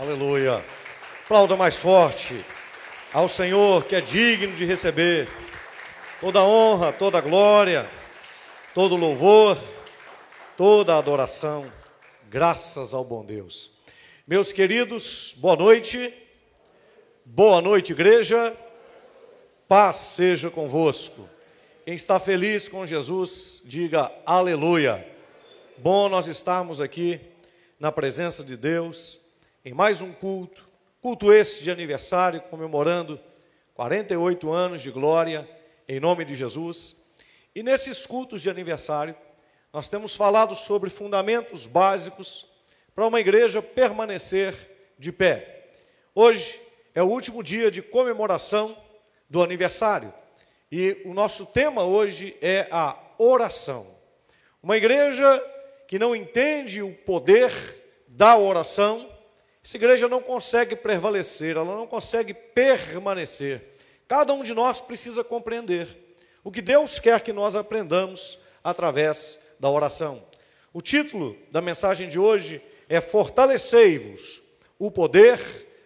Aleluia. Aplauda mais forte ao Senhor que é digno de receber toda honra, toda glória, todo louvor, toda adoração. Graças ao bom Deus. Meus queridos, boa noite. Boa noite, igreja. Paz seja convosco. Quem está feliz com Jesus, diga aleluia. Bom nós estarmos aqui na presença de Deus em mais um culto, culto esse de aniversário, comemorando 48 anos de glória, em nome de Jesus. E nesses cultos de aniversário, nós temos falado sobre fundamentos básicos para uma igreja permanecer de pé. Hoje é o último dia de comemoração do aniversário e o nosso tema hoje é a oração. Uma igreja que não entende o poder da oração, essa igreja não consegue prevalecer, ela não consegue permanecer. Cada um de nós precisa compreender o que Deus quer que nós aprendamos através da oração. O título da mensagem de hoje é Fortalecei-vos o poder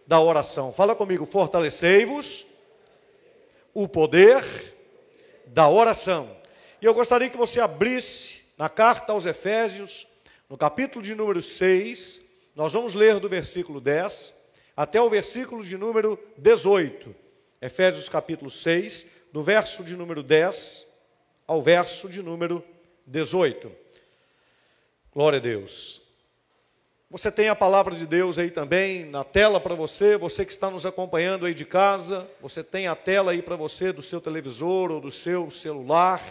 da oração. Fala comigo, fortalecei-vos o poder da oração. E eu gostaria que você abrisse na carta aos Efésios, no capítulo de número 6, nós vamos ler do versículo 10 até o versículo de número 18. Efésios capítulo 6, do verso de número 10 ao verso de número 18. Glória a Deus. Você tem a palavra de Deus aí também na tela para você, você que está nos acompanhando aí de casa, você tem a tela aí para você do seu televisor ou do seu celular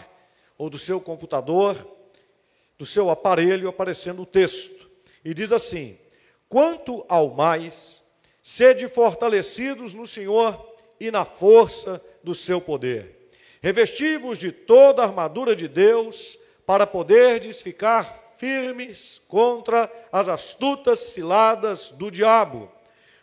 ou do seu computador, do seu aparelho aparecendo o texto. E diz assim: Quanto ao mais, sede fortalecidos no Senhor e na força do seu poder. Revestivos de toda a armadura de Deus, para poderdes ficar firmes contra as astutas ciladas do diabo.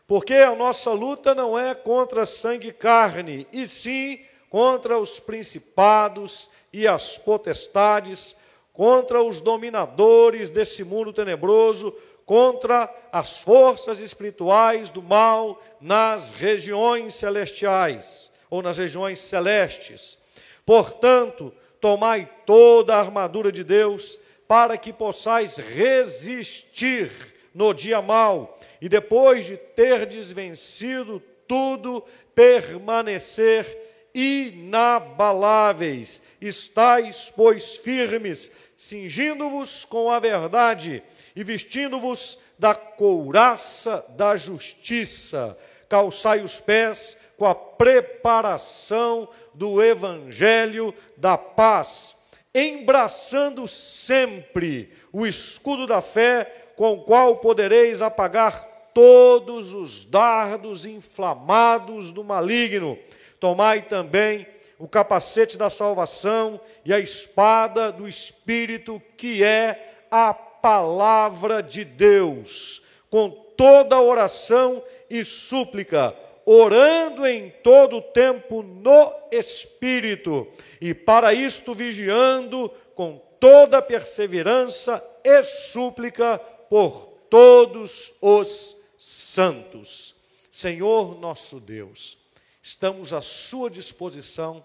Porque a nossa luta não é contra sangue e carne, e sim contra os principados e as potestades, contra os dominadores desse mundo tenebroso, contra as forças espirituais do mal nas regiões celestiais ou nas regiões celestes. Portanto, tomai toda a armadura de Deus para que possais resistir no dia mau e depois de ter desvencido tudo, permanecer inabaláveis. Estais, pois, firmes, cingindo-vos com a verdade e vestindo-vos da couraça da justiça, calçai os pés com a preparação do evangelho da paz, embraçando sempre o escudo da fé, com o qual podereis apagar todos os dardos inflamados do maligno. Tomai também o capacete da salvação e a espada do Espírito, que é a palavra de Deus, com toda oração e súplica, orando em todo o tempo no Espírito, e para isto vigiando com toda perseverança e súplica por todos os santos. Senhor nosso Deus, estamos à Sua disposição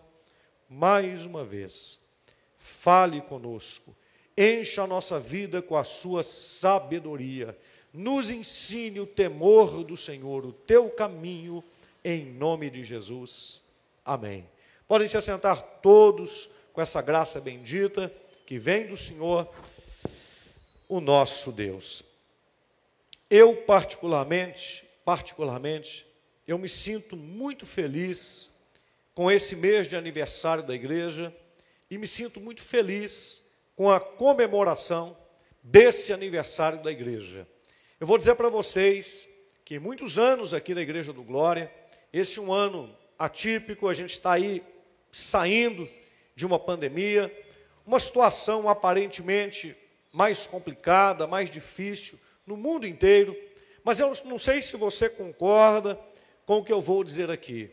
mais uma vez. Fale conosco encha a nossa vida com a sua sabedoria, nos ensine o temor do Senhor, o teu caminho, em nome de Jesus. Amém. Podem se assentar todos com essa graça bendita que vem do Senhor, o nosso Deus. Eu particularmente, particularmente, eu me sinto muito feliz com esse mês de aniversário da igreja e me sinto muito feliz com a comemoração desse aniversário da igreja. Eu vou dizer para vocês que muitos anos aqui na Igreja do Glória, esse um ano atípico, a gente está aí saindo de uma pandemia, uma situação aparentemente mais complicada, mais difícil no mundo inteiro, mas eu não sei se você concorda com o que eu vou dizer aqui,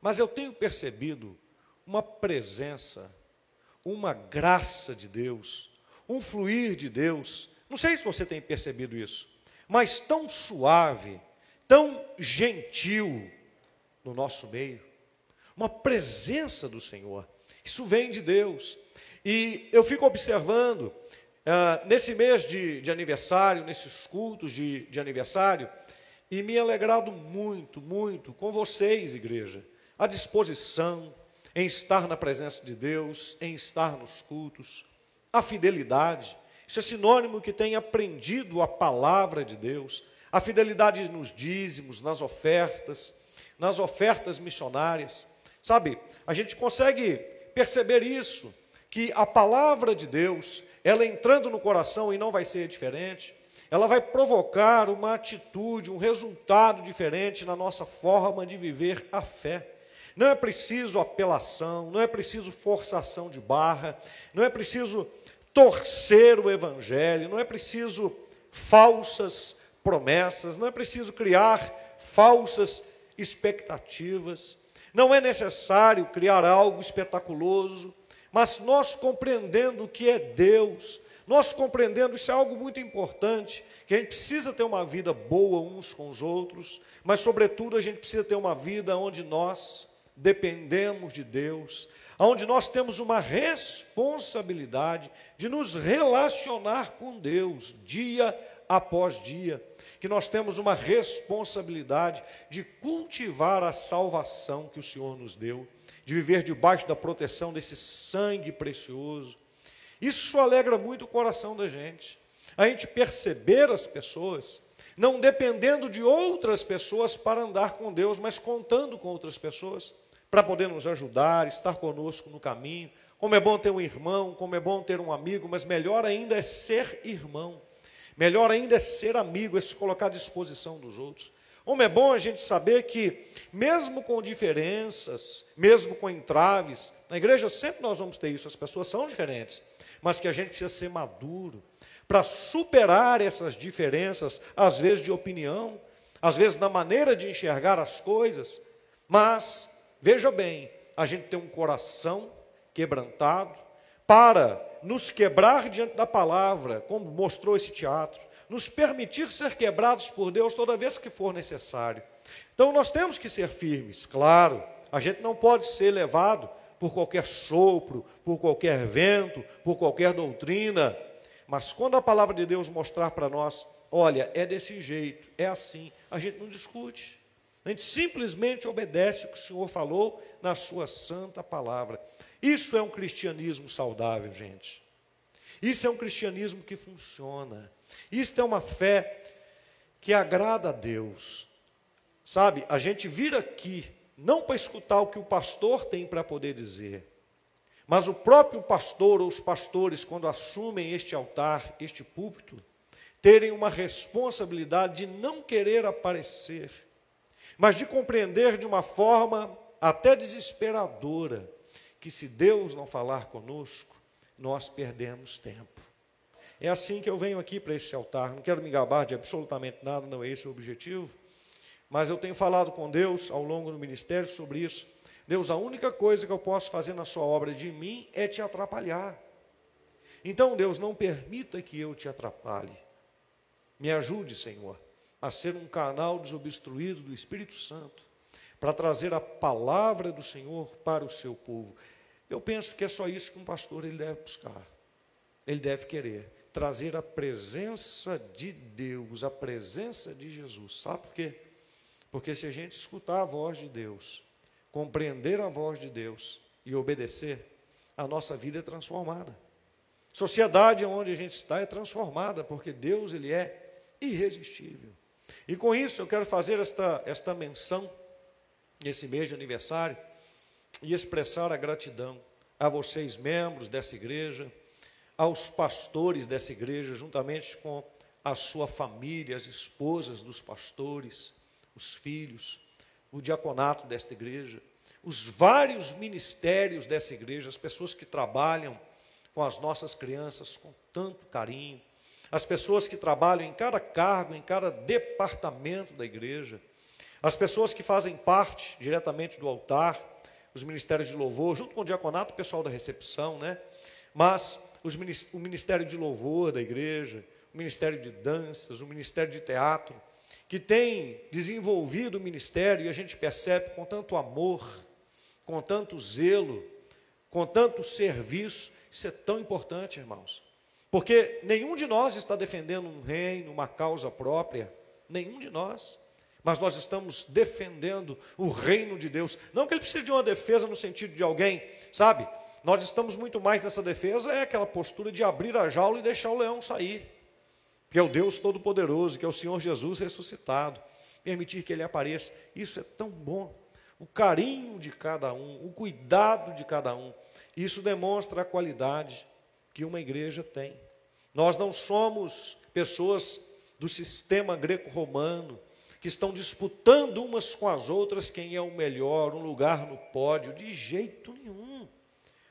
mas eu tenho percebido uma presença uma graça de Deus, um fluir de Deus. Não sei se você tem percebido isso, mas tão suave, tão gentil no nosso meio, uma presença do Senhor. Isso vem de Deus. E eu fico observando, uh, nesse mês de, de, aniversário, nesses cultos de, de aniversário, e me alegrado muito, muito com vocês, igreja, a disposição em estar na presença de Deus, em estar nos cultos, a fidelidade. Isso é sinônimo que tem aprendido a palavra de Deus, a fidelidade nos dízimos, nas ofertas, nas ofertas missionárias. Sabe, a gente consegue perceber isso, que a palavra de Deus, ela entrando no coração e não vai ser diferente, ela vai provocar uma atitude, um resultado diferente na nossa forma de viver a fé. Não é preciso apelação, não é preciso forçação de barra, não é preciso torcer o evangelho, não é preciso falsas promessas, não é preciso criar falsas expectativas, não é necessário criar algo espetaculoso, mas nós compreendendo o que é Deus, nós compreendendo isso é algo muito importante, que a gente precisa ter uma vida boa uns com os outros, mas sobretudo a gente precisa ter uma vida onde nós dependemos de Deus, onde nós temos uma responsabilidade de nos relacionar com Deus dia após dia, que nós temos uma responsabilidade de cultivar a salvação que o Senhor nos deu, de viver debaixo da proteção desse sangue precioso. Isso alegra muito o coração da gente. A gente perceber as pessoas não dependendo de outras pessoas para andar com Deus, mas contando com outras pessoas para poder nos ajudar, estar conosco no caminho. Como é bom ter um irmão, como é bom ter um amigo, mas melhor ainda é ser irmão. Melhor ainda é ser amigo, é se colocar à disposição dos outros. Como é bom a gente saber que, mesmo com diferenças, mesmo com entraves, na igreja sempre nós vamos ter isso, as pessoas são diferentes, mas que a gente precisa ser maduro para superar essas diferenças, às vezes de opinião, às vezes na maneira de enxergar as coisas, mas Veja bem, a gente tem um coração quebrantado para nos quebrar diante da palavra, como mostrou esse teatro, nos permitir ser quebrados por Deus toda vez que for necessário. Então nós temos que ser firmes, claro, a gente não pode ser levado por qualquer sopro, por qualquer vento, por qualquer doutrina, mas quando a palavra de Deus mostrar para nós, olha, é desse jeito, é assim, a gente não discute. A gente simplesmente obedece o que o Senhor falou na sua santa palavra. Isso é um cristianismo saudável, gente. Isso é um cristianismo que funciona. Isso é uma fé que agrada a Deus. Sabe, a gente vir aqui não para escutar o que o pastor tem para poder dizer, mas o próprio pastor ou os pastores, quando assumem este altar, este púlpito, terem uma responsabilidade de não querer aparecer mas de compreender de uma forma até desesperadora que se Deus não falar conosco, nós perdemos tempo. É assim que eu venho aqui para esse altar. Não quero me gabar de absolutamente nada, não é esse o objetivo. Mas eu tenho falado com Deus ao longo do ministério sobre isso. Deus, a única coisa que eu posso fazer na sua obra de mim é te atrapalhar. Então, Deus, não permita que eu te atrapalhe. Me ajude, Senhor, a ser um canal desobstruído do Espírito Santo para trazer a palavra do Senhor para o seu povo. Eu penso que é só isso que um pastor ele deve buscar. Ele deve querer trazer a presença de Deus, a presença de Jesus. Sabe por quê? Porque se a gente escutar a voz de Deus, compreender a voz de Deus e obedecer, a nossa vida é transformada. Sociedade onde a gente está é transformada, porque Deus ele é irresistível. E com isso eu quero fazer esta, esta menção, nesse mês de aniversário, e expressar a gratidão a vocês, membros dessa igreja, aos pastores dessa igreja, juntamente com a sua família, as esposas dos pastores, os filhos, o diaconato desta igreja, os vários ministérios dessa igreja, as pessoas que trabalham com as nossas crianças com tanto carinho, as pessoas que trabalham em cada cargo, em cada departamento da igreja, as pessoas que fazem parte diretamente do altar, os ministérios de louvor, junto com o diaconato, o pessoal da recepção, né? Mas os, o ministério de louvor da igreja, o ministério de danças, o ministério de teatro, que tem desenvolvido o ministério e a gente percebe com tanto amor, com tanto zelo, com tanto serviço. Isso é tão importante, irmãos. Porque nenhum de nós está defendendo um reino, uma causa própria, nenhum de nós. Mas nós estamos defendendo o reino de Deus. Não que ele precise de uma defesa no sentido de alguém, sabe? Nós estamos muito mais nessa defesa, é aquela postura de abrir a jaula e deixar o leão sair. Que é o Deus Todo-Poderoso, que é o Senhor Jesus ressuscitado. Permitir que ele apareça. Isso é tão bom. O carinho de cada um, o cuidado de cada um. Isso demonstra a qualidade que uma igreja tem. Nós não somos pessoas do sistema greco-romano que estão disputando umas com as outras quem é o melhor, um lugar no pódio, de jeito nenhum.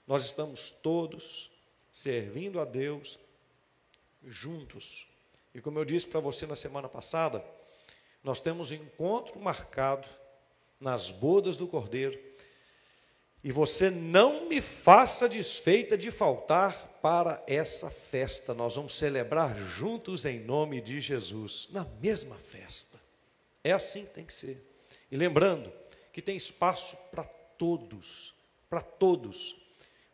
Nós estamos todos servindo a Deus juntos. E como eu disse para você na semana passada, nós temos um encontro marcado nas bodas do Cordeiro e você não me faça desfeita de faltar para essa festa. Nós vamos celebrar juntos em nome de Jesus, na mesma festa. É assim que tem que ser. E lembrando que tem espaço para todos, para todos.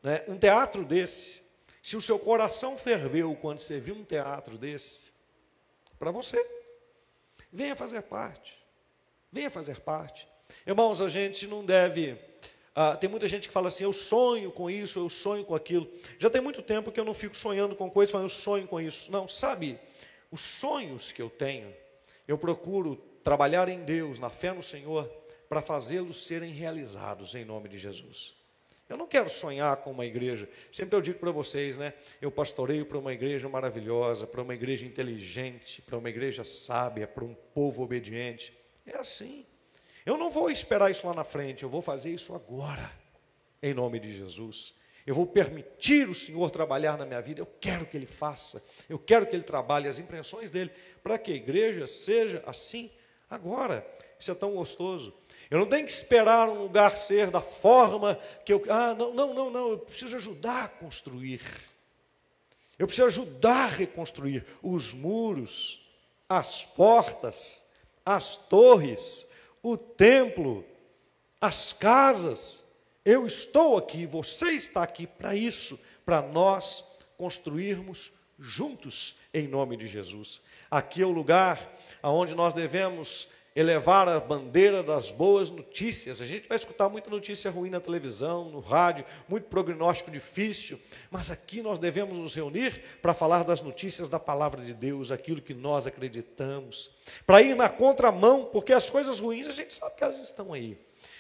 Né? Um teatro desse, se o seu coração ferveu quando você viu um teatro desse, para você, venha fazer parte. Venha fazer parte. Irmãos, a gente não deve ah, tem muita gente que fala assim: eu sonho com isso, eu sonho com aquilo. Já tem muito tempo que eu não fico sonhando com coisas, falando, eu sonho com isso. Não, sabe, os sonhos que eu tenho, eu procuro trabalhar em Deus, na fé no Senhor, para fazê-los serem realizados em nome de Jesus. Eu não quero sonhar com uma igreja. Sempre eu digo para vocês, né? Eu pastoreio para uma igreja maravilhosa, para uma igreja inteligente, para uma igreja sábia, para um povo obediente. É assim. Eu não vou esperar isso lá na frente, eu vou fazer isso agora, em nome de Jesus. Eu vou permitir o Senhor trabalhar na minha vida, eu quero que Ele faça, eu quero que Ele trabalhe as impressões dele, para que a igreja seja assim agora. Isso é tão gostoso. Eu não tenho que esperar um lugar ser da forma que eu. Ah, não, não, não, não, eu preciso ajudar a construir. Eu preciso ajudar a reconstruir os muros, as portas, as torres, o templo, as casas. Eu estou aqui, você está aqui para isso, para nós construirmos juntos em nome de Jesus. Aqui é o lugar aonde nós devemos elevar a bandeira das boas notícias. A gente vai escutar muita notícia ruim na televisão, no rádio, muito prognóstico difícil, mas aqui nós devemos nos reunir para falar das notícias da palavra de Deus, aquilo que nós acreditamos, para ir na contramão, porque as coisas ruins a gente sabe que elas estão aí,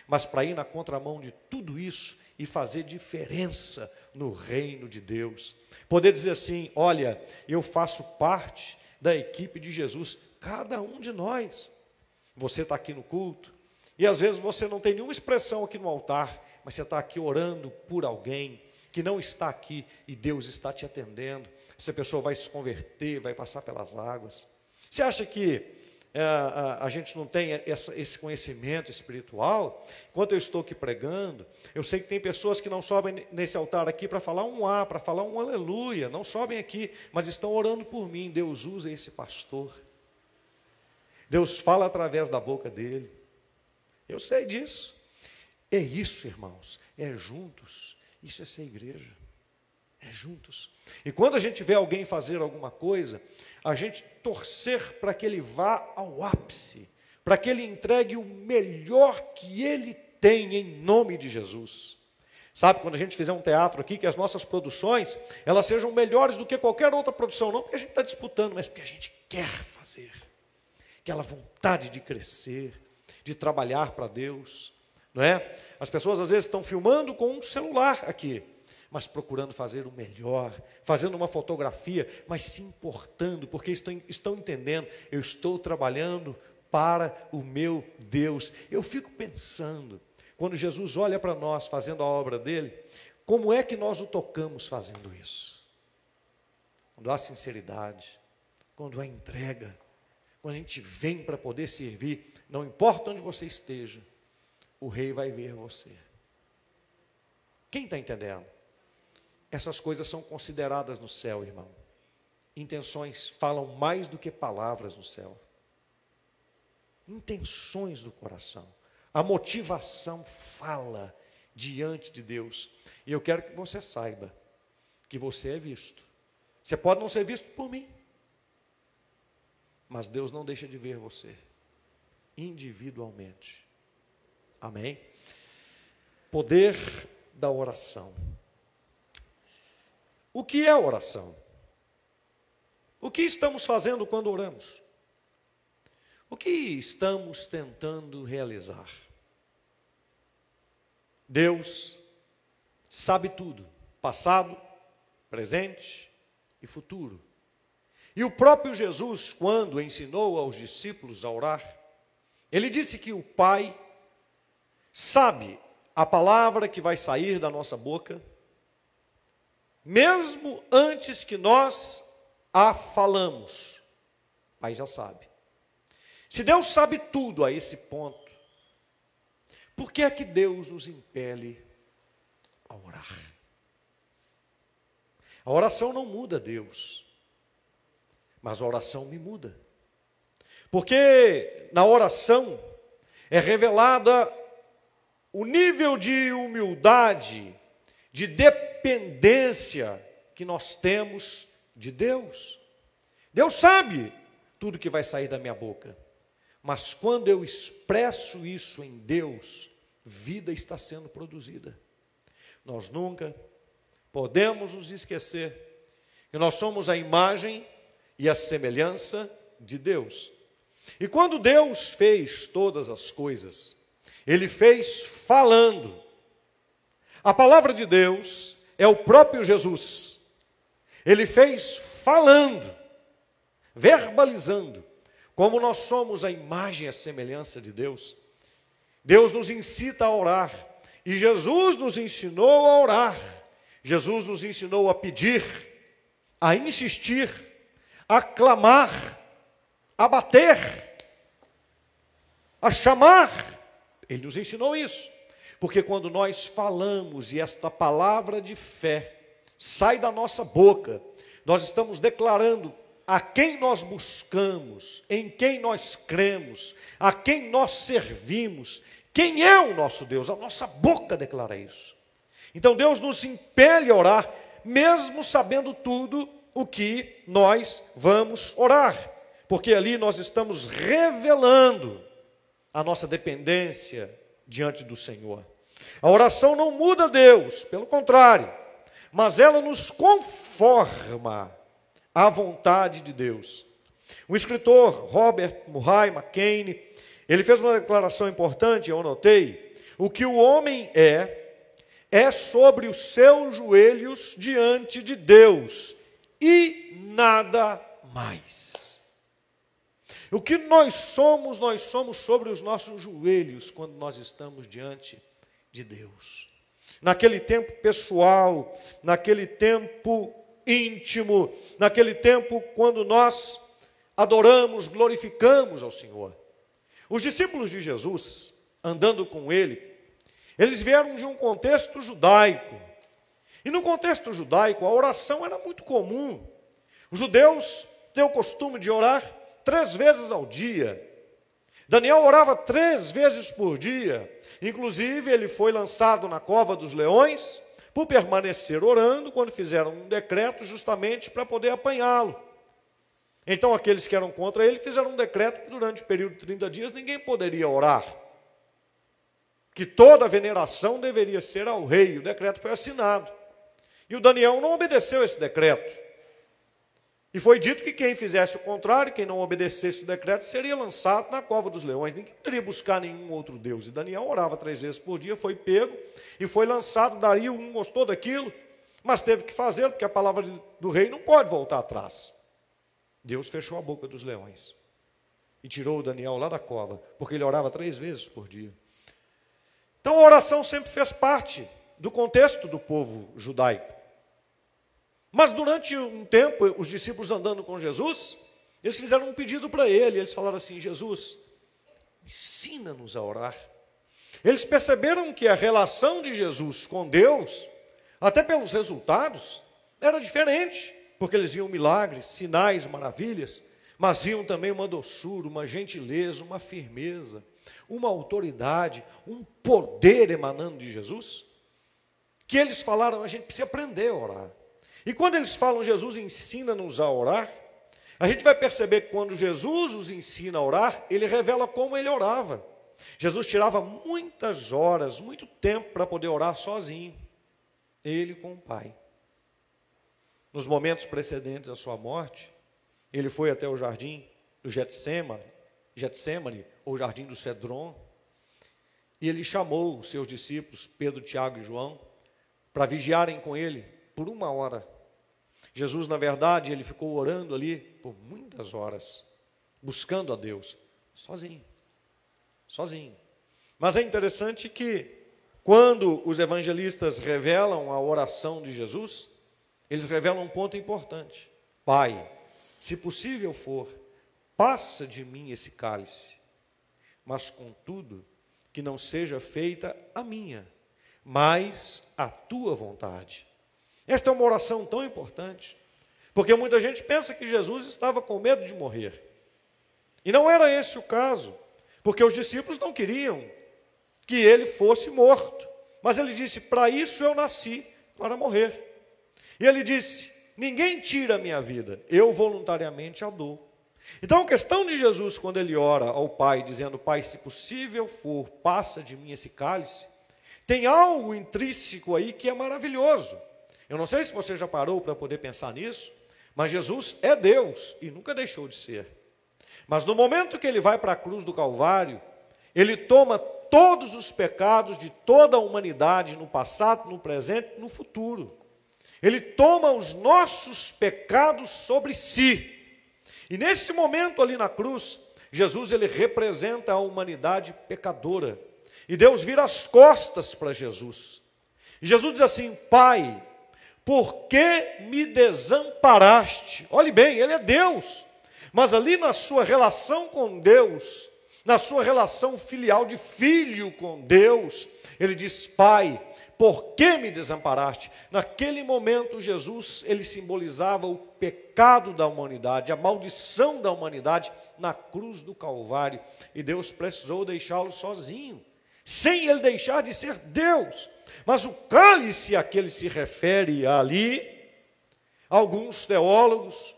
mas para ir na contramão de tudo isso e fazer diferença no reino de Deus. Poder dizer assim: olha, eu faço parte da equipe de Jesus, cada um de nós. Você está aqui no culto, e às vezes você não tem nenhuma expressão aqui no altar, mas você está aqui orando por alguém que não está aqui e Deus está te atendendo. Essa pessoa vai se converter, vai passar pelas águas. Você acha que é, a, a, gente não tem essa, esse conhecimento espiritual? Enquanto eu estou aqui pregando, eu sei que tem pessoas que não sobem nesse altar aqui para falar um A, para falar um aleluia, não sobem aqui, mas estão orando por mim. Deus usa esse pastor Deus fala através da boca dele. Eu sei disso. É isso, irmãos. É juntos. Isso é ser igreja. É juntos. E quando a gente vê alguém fazer alguma coisa, a gente torcer para que ele vá ao ápice, para que ele entregue o melhor que ele tem em nome de Jesus. Sabe, quando a gente fizer um teatro aqui, que as nossas produções, elas sejam melhores do que qualquer outra produção, não porque a gente está disputando, mas porque a gente quer fazer aquela vontade de crescer, de trabalhar para Deus, não é? As pessoas às vezes estão filmando com um celular aqui, mas procurando fazer o melhor, fazendo uma fotografia, mas se importando, porque estão, estão entendendo, eu estou trabalhando para o meu Deus. Eu fico pensando, quando Jesus olha para nós fazendo a obra dele, como é que nós o tocamos fazendo isso? Quando há sinceridade, quando há entrega, quando a gente vem para poder servir, não importa onde você esteja, o rei vai ver você. Quem está entendendo? Essas coisas são consideradas no céu, irmão. Intenções falam mais do que palavras no céu. intenções do coração. A motivação fala diante de Deus. E eu quero que você saiba que você é visto. Você pode não ser visto por mim, mas Deus não deixa de ver você individualmente. Amém? Poder da oração. O que é oração? O que estamos fazendo quando oramos? O que estamos tentando realizar? Deus sabe tudo, passado, presente e futuro. E o próprio Jesus, quando ensinou aos discípulos a orar, ele disse que o Pai sabe a palavra que vai sair da nossa boca, mesmo antes que nós a falamos. O Pai já sabe. Se Deus sabe tudo a esse ponto, por que é que Deus nos impele a orar? A oração não muda Deus, mas a oração me muda. Porque na oração é revelada o nível de humildade, de dependência que nós temos de Deus. Deus sabe tudo que vai sair da minha boca. Mas quando eu expresso isso em Deus, vida está sendo produzida. Nós nunca podemos nos esquecer que nós somos a imagem e a semelhança de Deus. E quando Deus fez todas as coisas, Ele fez falando. A palavra de Deus é o próprio Jesus. Ele fez falando, verbalizando. Como nós somos a imagem e a semelhança de Deus, Deus nos incita a orar. E Jesus nos ensinou a orar. Jesus nos ensinou a pedir, a insistir, a clamar, a bater, a chamar. Ele nos ensinou isso. Porque quando nós falamos e esta palavra de fé sai da nossa boca, nós estamos declarando a quem nós buscamos, em quem nós cremos, a quem nós servimos, quem é o nosso Deus. A nossa boca declara isso. Então Deus nos impele a orar, mesmo sabendo tudo o que nós vamos orar, porque ali nós estamos revelando a nossa dependência diante do Senhor. A oração não muda Deus, pelo contrário, mas ela nos conforma à vontade de Deus. O escritor Robert Murray McCain, ele fez uma declaração importante, eu notei, o que o homem é, é sobre os seus joelhos diante de Deus, e nada mais. O que nós somos, nós somos sobre os nossos joelhos quando nós estamos diante de Deus. Naquele tempo pessoal, naquele tempo íntimo, naquele tempo quando nós adoramos, glorificamos ao Senhor. Os discípulos de Jesus, andando com ele, eles vieram de um contexto judaico. E no contexto judaico, a oração era muito comum. Os judeus têm o costume de orar três vezes ao dia. Daniel orava três vezes por dia. Inclusive, ele foi lançado na cova dos leões por permanecer orando, quando fizeram um decreto justamente para poder apanhá-lo. Então, aqueles que eram contra ele fizeram um decreto que durante o período de 30 dias ninguém poderia orar. Que toda veneração deveria ser ao rei. O decreto foi assinado. E o Daniel não obedeceu esse decreto. E foi dito que quem fizesse o contrário, quem não obedecesse o decreto, seria lançado na cova dos leões. Ninguém poderia buscar nenhum outro Deus. E Daniel orava três vezes por dia, foi pego e foi lançado. Dario não gostou daquilo, mas teve que fazer, porque a palavra do rei não pode voltar atrás. Deus fechou a boca dos leões e tirou o Daniel lá da cova, porque ele orava três vezes por dia. Então a oração sempre fez parte do contexto do povo judaico. Mas durante um tempo, os discípulos andando com Jesus, eles fizeram um pedido para ele. Eles falaram assim: Jesus, ensina-nos a orar. Eles perceberam que a relação de Jesus com Deus, até pelos resultados, era diferente, porque eles viam milagres, sinais, maravilhas. mas viam também uma doçura, uma gentileza, uma firmeza, uma autoridade, um poder emanando de Jesus, que eles falaram, a gente precisa aprender a orar. E quando eles falam, Jesus ensina-nos a orar, a gente vai perceber que quando Jesus os ensina a orar, ele revela como ele orava. Jesus tirava muitas horas, muito tempo para poder orar sozinho, ele com o Pai. Nos momentos precedentes à sua morte, ele foi até o jardim do Getsemane, Getsemane ou jardim do Cedron, e ele chamou os seus discípulos, Pedro, Tiago e João, para vigiarem com ele por uma hora. Jesus, na verdade, ele ficou orando ali por muitas horas, buscando a Deus, sozinho. Sozinho. Mas é interessante que, quando os evangelistas revelam a oração de Jesus, eles revelam um ponto importante: Pai, se possível for, passa de mim esse cálice, mas contudo, que não seja feita a minha, mas a tua vontade. Esta é uma oração tão importante, porque muita gente pensa que Jesus estava com medo de morrer. E não era esse o caso, porque os discípulos não queriam que ele fosse morto. Mas ele disse: Para isso eu nasci, para morrer. E ele disse: Ninguém tira a minha vida, eu voluntariamente a dou. Então a questão de Jesus, quando ele ora ao Pai, dizendo: Pai, se possível for, passa de mim esse cálice, tem algo intrínseco aí que é maravilhoso. Eu não sei se você já parou para poder pensar nisso, mas Jesus é Deus e nunca deixou de ser. Mas no momento que ele vai para a cruz do Calvário, ele toma todos os pecados de toda a humanidade no passado, no presente, no futuro. Ele toma os nossos pecados sobre si. E nesse momento ali na cruz, Jesus ele representa a humanidade pecadora. E Deus vira as costas para Jesus. E Jesus diz assim: Pai, por que me desamparaste? Olhe bem, ele é Deus. Mas ali na sua relação com Deus, na sua relação filial de filho com Deus, ele diz: Pai, por que me desamparaste? Naquele momento, Jesus, ele simbolizava o pecado da humanidade, a maldição da humanidade na cruz do Calvário. E Deus precisou deixá-lo sozinho, sem ele deixar de ser Deus. Mas o cálice a que ele se refere ali, alguns teólogos,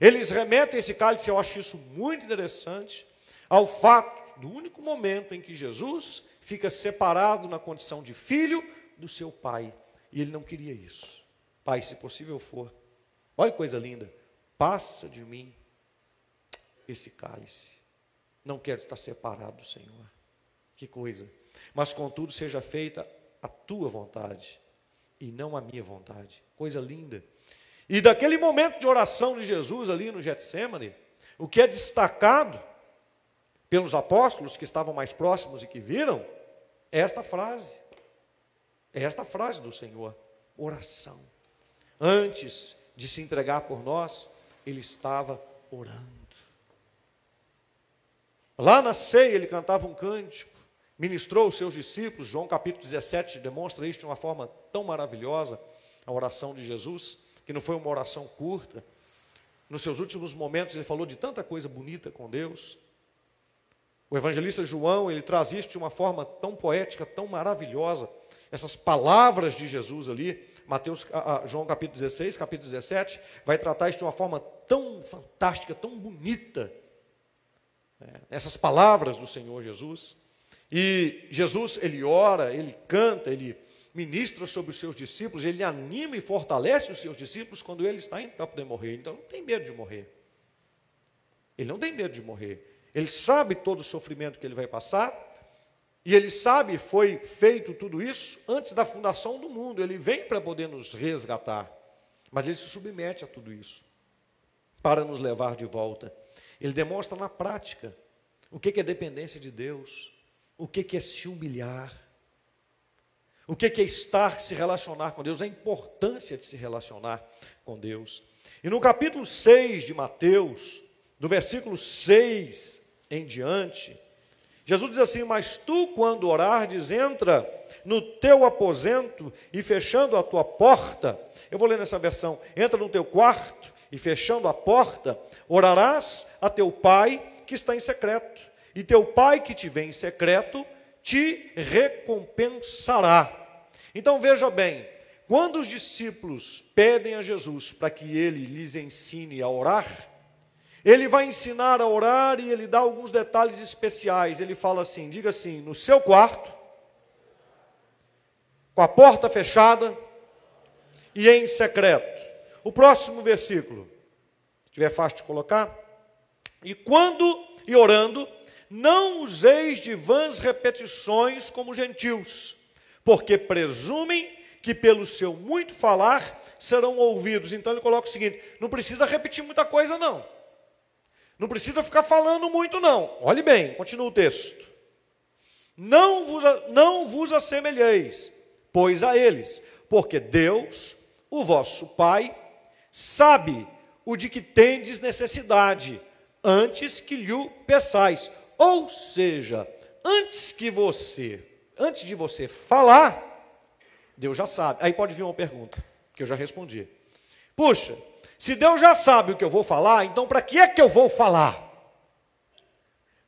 eles remetem esse cálice, eu acho isso muito interessante, ao fato do único momento em que Jesus fica separado na condição de filho do seu pai. E ele não queria isso. Pai, se possível for, olha que coisa linda, passa de mim esse cálice. Não quero estar separado do Senhor. Que coisa. Mas contudo seja feita a tua vontade e não a minha vontade. Coisa linda. E daquele momento de oração de Jesus ali no Getsemane, o que é destacado pelos apóstolos que estavam mais próximos e que viram, é esta frase. É esta frase do Senhor: oração. Antes de se entregar por nós, ele estava orando. Lá na ceia, ele cantava um cântico, ministrou os seus discípulos. João capítulo 17 demonstra isso de uma forma tão maravilhosa, a oração de Jesus, que não foi uma oração curta. Nos seus últimos momentos, ele falou de tanta coisa bonita com Deus. O evangelista João, ele traz isso de uma forma tão poética, tão maravilhosa essas palavras de Jesus ali, Mateus, João capítulo 16, capítulo 17, vai tratar isso de uma forma tão fantástica, tão bonita. Né? Essas palavras do Senhor Jesus. E Jesus, ele ora, ele canta, ele ministra sobre os seus discípulos, ele anima e fortalece os seus discípulos quando ele está indo para poder morrer. Então, não tem medo de morrer. Ele não tem medo de morrer. Ele sabe todo o sofrimento que ele vai passar, e ele sabe, foi feito tudo isso antes da fundação do mundo. Ele vem para poder nos resgatar. Mas ele se submete a tudo isso para nos levar de volta. Ele demonstra na prática o que é dependência de Deus, o que é se humilhar, o que é estar, se relacionar com Deus, a importância de se relacionar com Deus. E no capítulo 6 de Mateus, do versículo 6 em diante, Jesus diz assim: Mas tu, quando orares, entra no teu aposento e fechando a tua porta, eu vou ler nessa versão: entra no teu quarto e fechando a porta, orarás a teu pai que está em secreto, e teu pai que te vê em secreto te recompensará. Então veja bem, quando os discípulos pedem a Jesus para que ele lhes ensine a orar, ele vai ensinar a orar e ele dá alguns detalhes especiais. Ele fala assim: diga assim, no seu quarto, com a porta fechada e em secreto. O próximo versículo, se tiver fácil de colocar. E quando, e orando, não useis de vãs repetições como gentios, porque presumem que pelo seu muito falar serão ouvidos. Então ele coloca o seguinte: não precisa repetir muita coisa, não. Não precisa ficar falando muito, não. Olhe bem, continua o texto. Não vos, não vos assemelheis, pois a eles, porque Deus, o vosso Pai, sabe o de que tendes necessidade, antes que lhe peçais. Ou seja, antes que você, antes de você falar, Deus já sabe. Aí pode vir uma pergunta, que eu já respondi. Puxa, se Deus já sabe o que eu vou falar, então para que é que eu vou falar?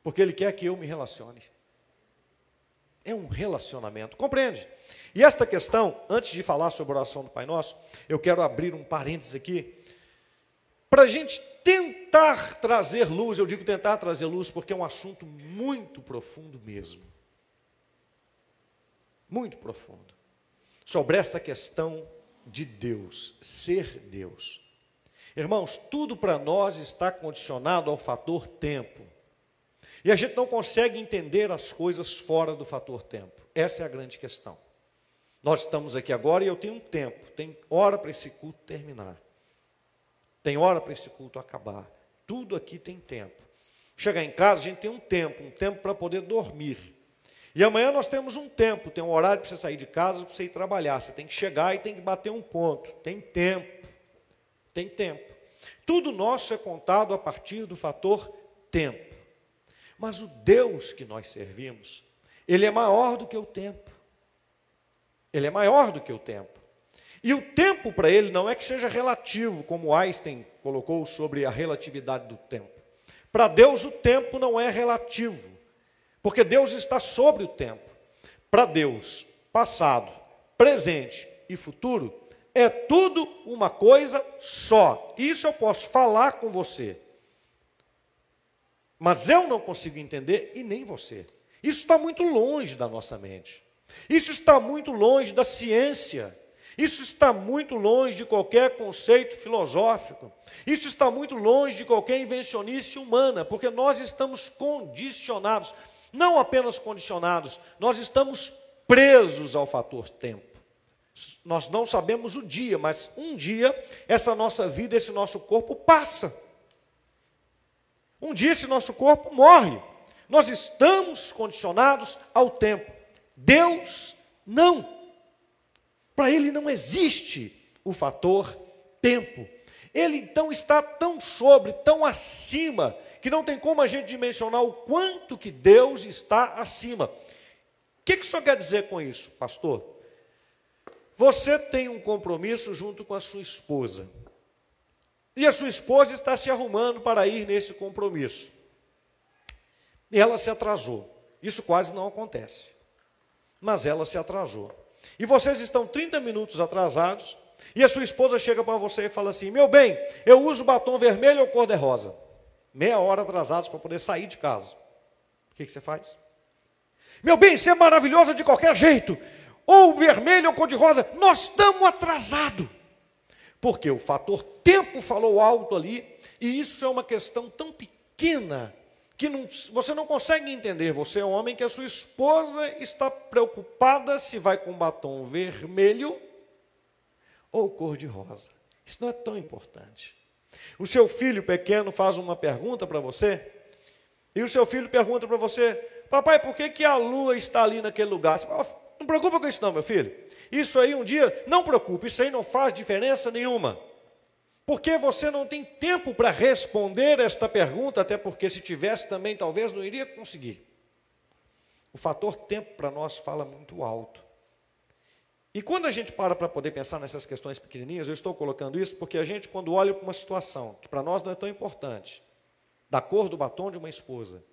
Porque Ele quer que eu me relacione. É um relacionamento, compreende? E esta questão, antes de falar sobre a oração do Pai Nosso, eu quero abrir um parênteses aqui, para a gente tentar trazer luz, eu digo tentar trazer luz, porque é um assunto muito profundo mesmo. Muito profundo. Sobre esta questão de Deus, ser Deus. Irmãos, tudo para nós está condicionado ao fator tempo. E a gente não consegue entender as coisas fora do fator tempo. Essa é a grande questão. Nós estamos aqui agora e eu tenho um tempo, tem hora para esse culto terminar. Tem hora para esse culto acabar. Tudo aqui tem tempo. Chegar em casa, a gente tem um tempo, um tempo para poder dormir. E amanhã nós temos um tempo, tem um horário para você sair de casa, para você ir trabalhar. Você tem que chegar e tem que bater um ponto. Tem tempo. Tem tempo. Tudo nosso é contado a partir do fator tempo. Mas o Deus que nós servimos, ele é maior do que o tempo. Ele é maior do que o tempo. E o tempo para ele não é que seja relativo, como Einstein colocou sobre a relatividade do tempo. Para Deus, o tempo não é relativo, porque Deus está sobre o tempo. Para Deus, passado, presente e futuro é tudo uma coisa só. Isso eu posso falar com você. Mas eu não consigo entender e nem você. Isso está muito longe da nossa mente. Isso está muito longe da ciência. Isso está muito longe de qualquer conceito filosófico. Isso está muito longe de qualquer invencionice humana, porque nós estamos condicionados, não apenas condicionados, nós estamos presos ao fator tempo. Nós não sabemos o dia, mas um dia essa nossa vida, esse nosso corpo passa. Um dia esse nosso corpo morre. Nós estamos condicionados ao tempo. Deus não. Para ele não existe o fator tempo. Ele então está tão sobre, tão acima, que não tem como a gente dimensionar o quanto que Deus está acima. O que, que isso quer dizer com isso, pastor? Você tem um compromisso junto com a sua esposa. E a sua esposa está se arrumando para ir nesse compromisso. E ela se atrasou. Isso quase não acontece. Mas ela se atrasou. E vocês estão 30 minutos atrasados, e a sua esposa chega para você e fala assim: Meu bem, eu uso batom vermelho ou cor-de-rosa? Meia hora atrasados para poder sair de casa. O que, que você faz? Meu bem, você é maravilhosa de qualquer jeito. Ou vermelho ou cor-de-rosa. Nós estamos atrasados. Porque o fator tempo falou alto ali, e isso é uma questão tão pequena que não, você não consegue entender. Você é um homem que a sua esposa está preocupada se vai com batom vermelho ou cor de rosa. Isso não é tão importante. O seu filho pequeno faz uma pergunta para você, e o seu filho pergunta para você: Papai, por que, que a lua está ali naquele lugar? Você fala, não preocupa com isso, não, meu filho. Isso aí um dia, não preocupe, isso aí não faz diferença nenhuma. Porque você não tem tempo para responder esta pergunta, até porque se tivesse também talvez não iria conseguir. O fator tempo para nós fala muito alto. E quando a gente para para poder pensar nessas questões pequenininhas, eu estou colocando isso porque a gente, quando olha para uma situação que para nós não é tão importante, da cor do batom de uma esposa,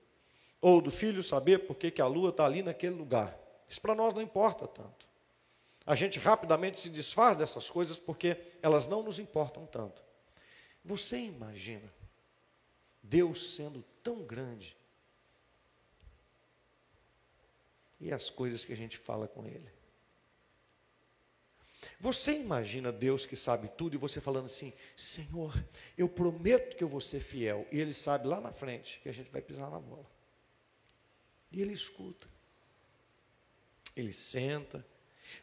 ou do filho saber por que, a lua está ali naquele lugar, isso para nós não importa tanto. A gente rapidamente se desfaz dessas coisas porque elas não nos importam tanto. Você imagina Deus sendo tão grande e as coisas que a gente fala com Ele? Você imagina Deus que sabe tudo e você falando assim: Senhor, eu prometo que eu vou ser fiel. E Ele sabe lá na frente que a gente vai pisar na bola. E Ele escuta. Ele senta.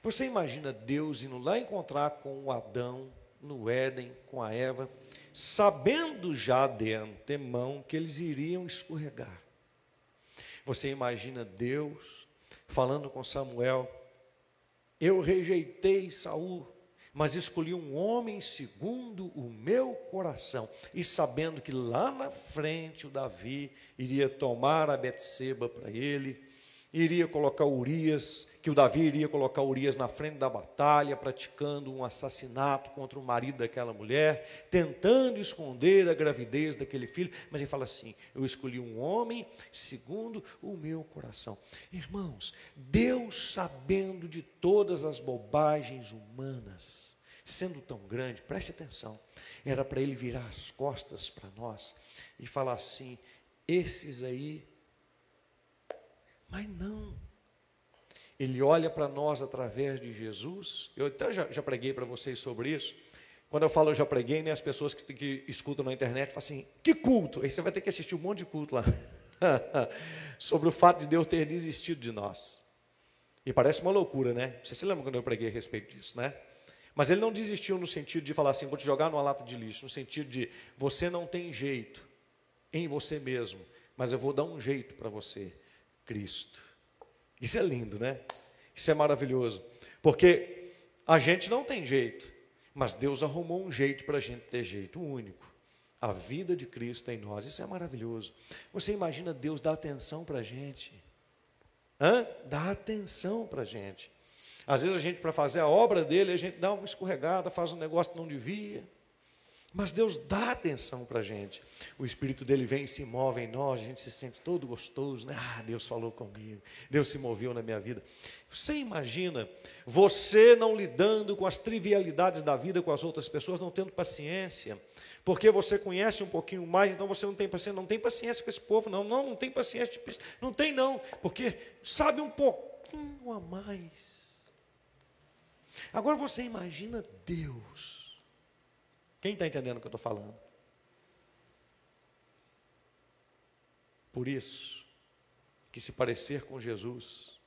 Você imagina Deus indo lá encontrar com o Adão no Éden, com a Eva, sabendo já de antemão que eles iriam escorregar. Você imagina Deus falando com Samuel eu rejeitei Saul, mas escolhi um homem segundo o meu coração, e sabendo que lá na frente o Davi iria tomar a Betseba para ele, iria colocar Urias, que o Davi iria colocar Urias na frente da batalha, praticando um assassinato contra o marido daquela mulher, tentando esconder a gravidez daquele filho, mas ele fala assim: Eu escolhi um homem segundo o meu coração. Irmãos, Deus sabendo de todas as bobagens humanas, sendo tão grande, preste atenção, era para ele virar as costas para nós e falar assim: esses aí mas não. Ele olha para nós através de Jesus. Eu até já, já preguei para vocês sobre isso. Quando eu falo eu já preguei, né, as pessoas que, que escutam na internet falam assim: que culto? Aí você vai ter que assistir um monte de culto lá. sobre o fato de Deus ter desistido de nós. E parece uma loucura, né? Você se lembra quando eu preguei a respeito disso, né? Mas ele não desistiu no sentido de falar assim: vou te jogar numa lata de lixo, no sentido de você não tem jeito em você mesmo, mas eu vou dar um jeito para você. Cristo. Isso é lindo, né? Isso é maravilhoso. Porque a gente não tem jeito, mas Deus arrumou um jeito para a gente ter jeito, único. A vida de Cristo em nós, isso é maravilhoso. Você imagina Deus dar atenção para a gente? Hã? Dá atenção para a gente. Às vezes a gente, para fazer a obra dele, a gente dá uma escorregada, faz um negócio que não devia. Mas Deus dá atenção para a gente. O Espírito dele vem e se move em nós, a gente se sente todo gostoso, né? Ah, Deus falou comigo, Deus se moveu na minha vida. Você imagina você não lidando com as trivialidades da vida com as outras pessoas, não tendo paciência, porque você conhece um pouquinho mais, então você não tem paciência, não tem paciência com esse povo, não, não, não tem paciência, não tem não, porque sabe um pouquinho a mais. Agora você imagina Deus quem está entendendo o que eu estou falando? Por isso, que se parecer com Jesus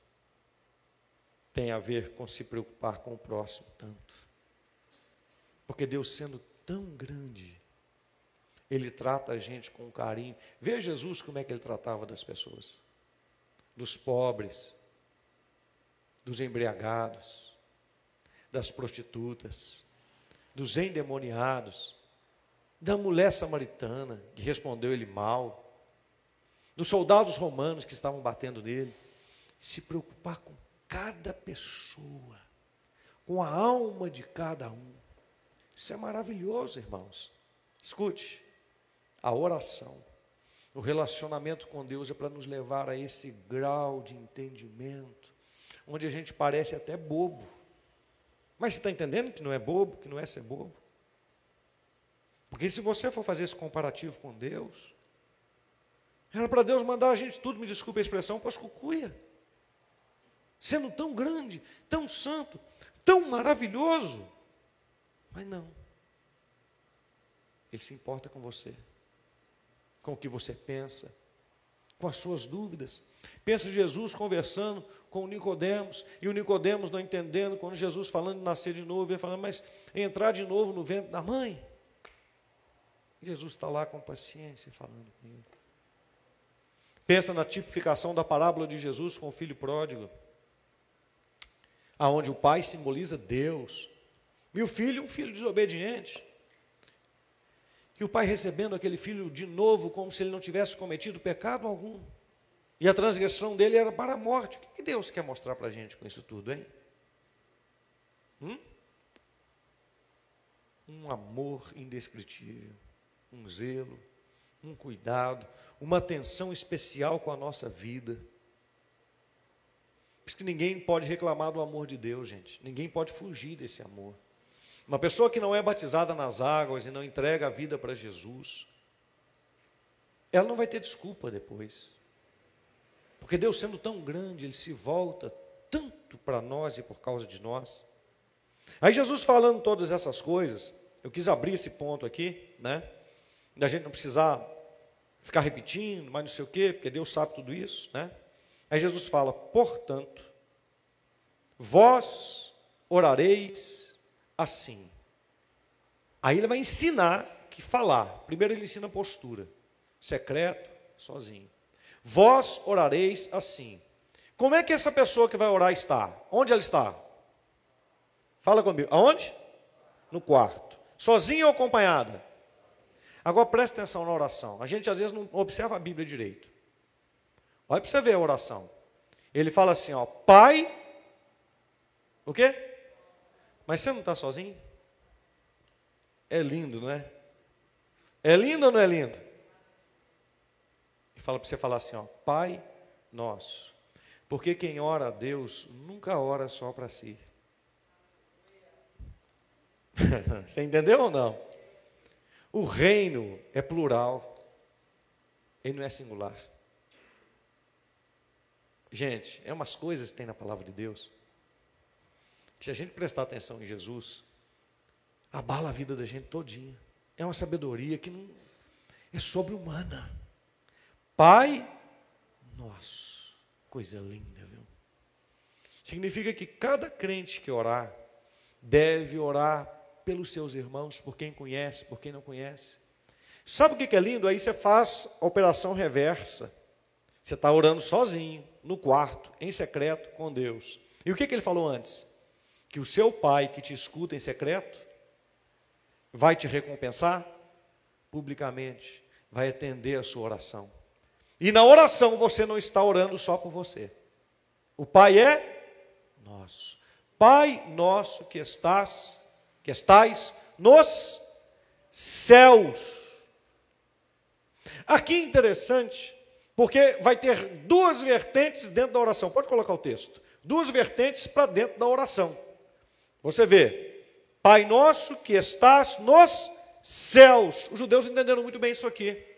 tem a ver com se preocupar com o próximo tanto. Porque Deus, sendo tão grande, Ele trata a gente com carinho. Veja Jesus como é que Ele tratava das pessoas, dos pobres, dos embriagados, das prostitutas, dos endemoniados, da mulher samaritana que respondeu ele mal, dos soldados romanos que estavam batendo nele. Se preocupar com cada pessoa, com a alma de cada um. Isso é maravilhoso, irmãos. Escute, a oração, o relacionamento com Deus é para nos levar a esse grau de entendimento, onde a gente parece até bobo mas você está entendendo que não é bobo, que não é ser bobo? Porque se você for fazer esse comparativo com Deus, era para Deus mandar a gente tudo, me desculpe a expressão, para as cucuia. Sendo tão grande, tão santo, tão maravilhoso. Mas não. Ele se importa com você, com o que você pensa, com as suas dúvidas. Pensa Jesus conversando com o Nicodemos, e o Nicodemos não entendendo, quando Jesus falando de nascer de novo, ele falando, mas entrar de novo no ventre da mãe. Jesus está lá com paciência falando com ele. Pensa na tipificação da parábola de Jesus com o filho pródigo, aonde o pai simboliza Deus, e o filho, um filho desobediente. E o pai recebendo aquele filho de novo, como se ele não tivesse cometido pecado algum. E a transgressão dele era para a morte. O que Deus quer mostrar para a gente com isso tudo, hein? Hum? Um amor indescritível, um zelo, um cuidado, uma atenção especial com a nossa vida. Por isso que ninguém pode reclamar do amor de Deus, gente. Ninguém pode fugir desse amor. Uma pessoa que não é batizada nas águas e não entrega a vida para Jesus, ela não vai ter desculpa depois. Porque Deus, sendo tão grande, Ele se volta tanto para nós e por causa de nós. Aí Jesus falando todas essas coisas, eu quis abrir esse ponto aqui, né? Da gente não precisar ficar repetindo, mas não sei o quê, porque Deus sabe tudo isso, né? Aí Jesus fala: portanto, vós orareis assim. Aí ele vai ensinar que falar. Primeiro ele ensina postura, secreto, sozinho. Vós orareis assim. Como é que essa pessoa que vai orar está? Onde ela está? Fala comigo. Aonde? No quarto. Sozinha ou acompanhada? Agora preste atenção na oração. A gente às vezes não observa a Bíblia direito. Olha para você ver a oração. Ele fala assim, ó, Pai, o quê? Mas você não está sozinho? É lindo, não é? É lindo ou não é lindo? Fala para você falar assim, ó, Pai nosso. Porque quem ora a Deus nunca ora só para si. você entendeu ou não? O reino é plural, ele não é singular. Gente, é umas coisas que tem na palavra de Deus, que se a gente prestar atenção em Jesus, abala a vida da gente todinha. É uma sabedoria que não é sobre-humana. Pai nosso, coisa linda, viu? Significa que cada crente que orar deve orar pelos seus irmãos, por quem conhece, por quem não conhece. Sabe o que é lindo? Aí você faz a operação reversa. Você está orando sozinho, no quarto, em secreto, com Deus. E o que, que ele falou antes? Que o seu pai que te escuta em secreto vai te recompensar publicamente, vai atender a sua oração. E na oração você não está orando só por você. O Pai é nosso. Pai nosso que estás, que estais nos céus. Aqui é interessante porque vai ter duas vertentes dentro da oração. Pode colocar o texto. Duas vertentes para dentro da oração. Você vê, Pai nosso que estás nos céus. Os judeus entenderam muito bem isso aqui.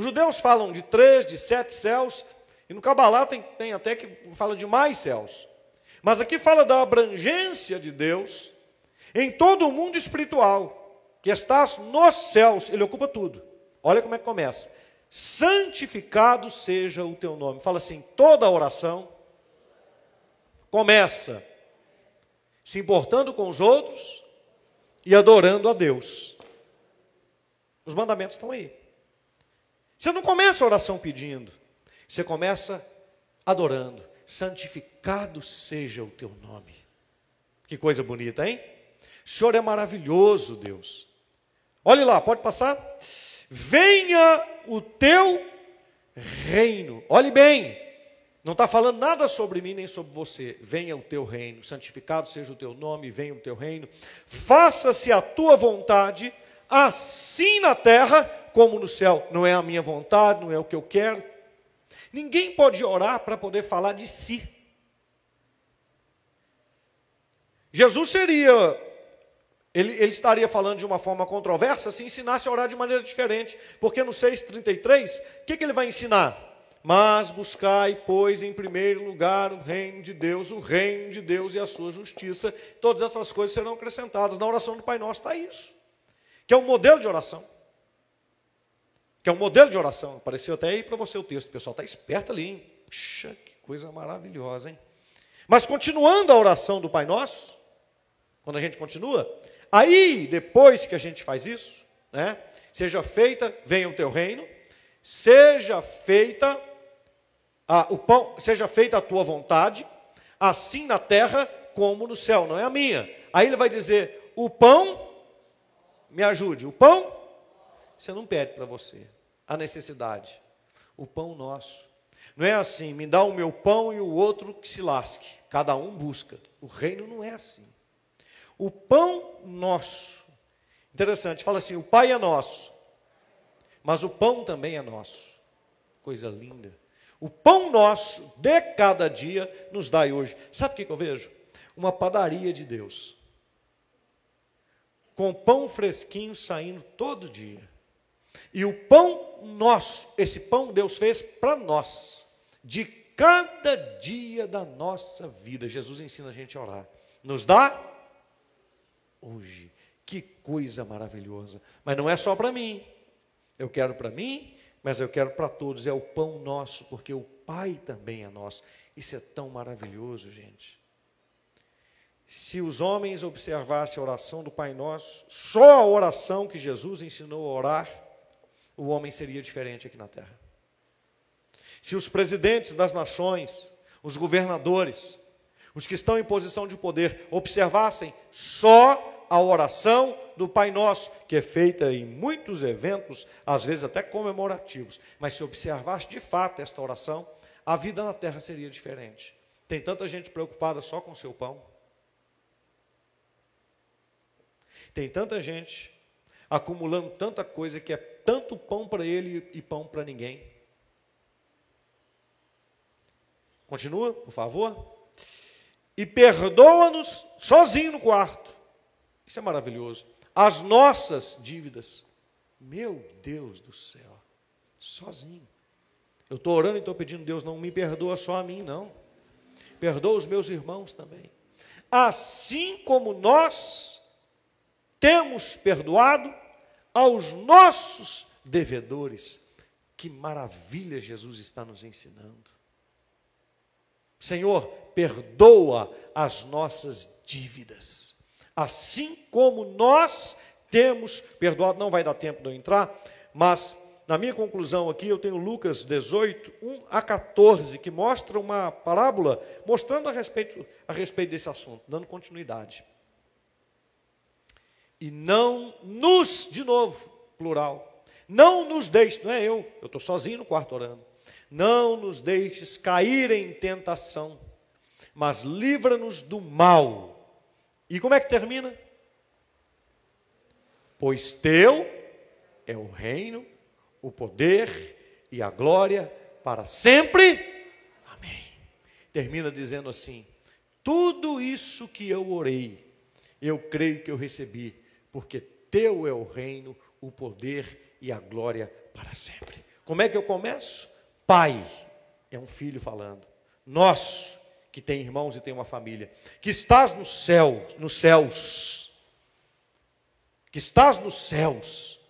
Os judeus falam de três, de sete céus, e no Kabbalah tem, tem até que fala de mais céus. Mas aqui fala da abrangência de Deus em todo o mundo espiritual, que estás nos céus, ele ocupa tudo. Olha como é que começa santificado seja o teu nome. Fala assim: toda oração começa se importando com os outros e adorando a Deus. Os mandamentos estão aí. Você não começa a oração pedindo, você começa adorando. Santificado seja o teu nome. Que coisa bonita, hein? O Senhor é maravilhoso, Deus. Olhe lá, pode passar? venha o teu reino. Olhe bem, não está falando nada sobre mim nem sobre você. Venha o teu reino, santificado seja o teu nome, venha o teu reino. Faça-se a tua vontade, assim na terra como no céu. Não é a minha vontade, não é o que eu quero. Ninguém pode orar para poder falar de si. Jesus seria ele, ele, estaria falando de uma forma controversa se ensinasse a orar de maneira diferente. Porque no 6,33, o que, que ele vai ensinar? Mas buscai, pois, em primeiro lugar o reino de Deus, o reino de Deus e a sua justiça. Todas essas coisas serão acrescentadas. Na oração do Pai Nosso está isso. Que é um modelo de oração. Que é um modelo de oração. Apareceu até aí para você o texto. O pessoal está esperto ali, hein? Puxa, que coisa maravilhosa, hein? Mas continuando a oração do Pai Nosso, quando a gente continua, Aí, depois que a gente faz isso, né? Seja feita, venha o teu reino, seja feita a, o pão, seja feita a tua vontade, assim na terra como no céu, não é a minha. Aí ele vai dizer: o pão, me ajude, o pão, você não pede para você, a necessidade, o pão nosso. Não é assim, me dá o meu pão e o outro que se lasque, cada um busca. O reino não é assim. o pão nosso. Interessante, fala assim: o Pai é nosso, mas o pão também é nosso. Coisa linda. O pão nosso de cada dia nos dai hoje. Sabe o que eu vejo? Uma padaria de Deus. Com pão fresquinho saindo todo dia. E o pão nosso, esse pão Deus fez para nós, de cada dia da nossa vida. Jesus ensina a gente a orar. Nos dá hoje. Que coisa maravilhosa. Mas não é só para mim. Eu quero para mim, mas eu quero para todos. É o pão nosso, porque o Pai também é nosso. Isso é tão maravilhoso, gente. Se os homens observassem a oração do Pai Nosso, só a oração que Jesus ensinou a orar, o homem seria diferente aqui na terra. Se os presidentes das nações, os governadores, os que estão em posição de poder, observassem só a oração do Pai Nosso, que é feita em muitos eventos, às vezes até comemorativos, mas se observasse de fato esta oração, a vida na terra seria diferente. Tem tanta gente preocupada só com seu pão. Tem tanta gente acumulando tanta coisa que é tanto pão para ele e pão para ninguém. Continua, por favor. E perdoa-nos sozinho no quarto. Isso é maravilhoso. As nossas dívidas. Meu Deus do céu. Sozinho. Eu estou orando e estou pedindo, Deus, não me perdoa só a mim, não. Perdoa os meus irmãos também. Assim como nós temos perdoado aos nossos devedores. Que maravilha Jesus está nos ensinando. Senhor, perdoa as nossas dívidas, assim como nós temos perdoado. Não vai dar tempo de eu entrar, mas na minha conclusão aqui eu tenho Lucas 18, 1 a 14, que mostra uma parábola mostrando a respeito, a respeito desse assunto, dando continuidade. E não nos, de novo, plural, não nos deixe, não é eu, eu estou sozinho no quarto orando não nos deixes cair em tentação, mas livra-nos do mal. E como é que termina? Pois teu é o reino, o poder e a glória para sempre. Amém. Termina dizendo assim: tudo isso que eu orei, eu creio que eu recebi, porque teu é o reino, o poder e a glória para sempre. Como é que eu começo? Pai, é um filho falando. Nós, que tem irmãos e tem uma família, que estás no céu, nos céus, que estás nos céus,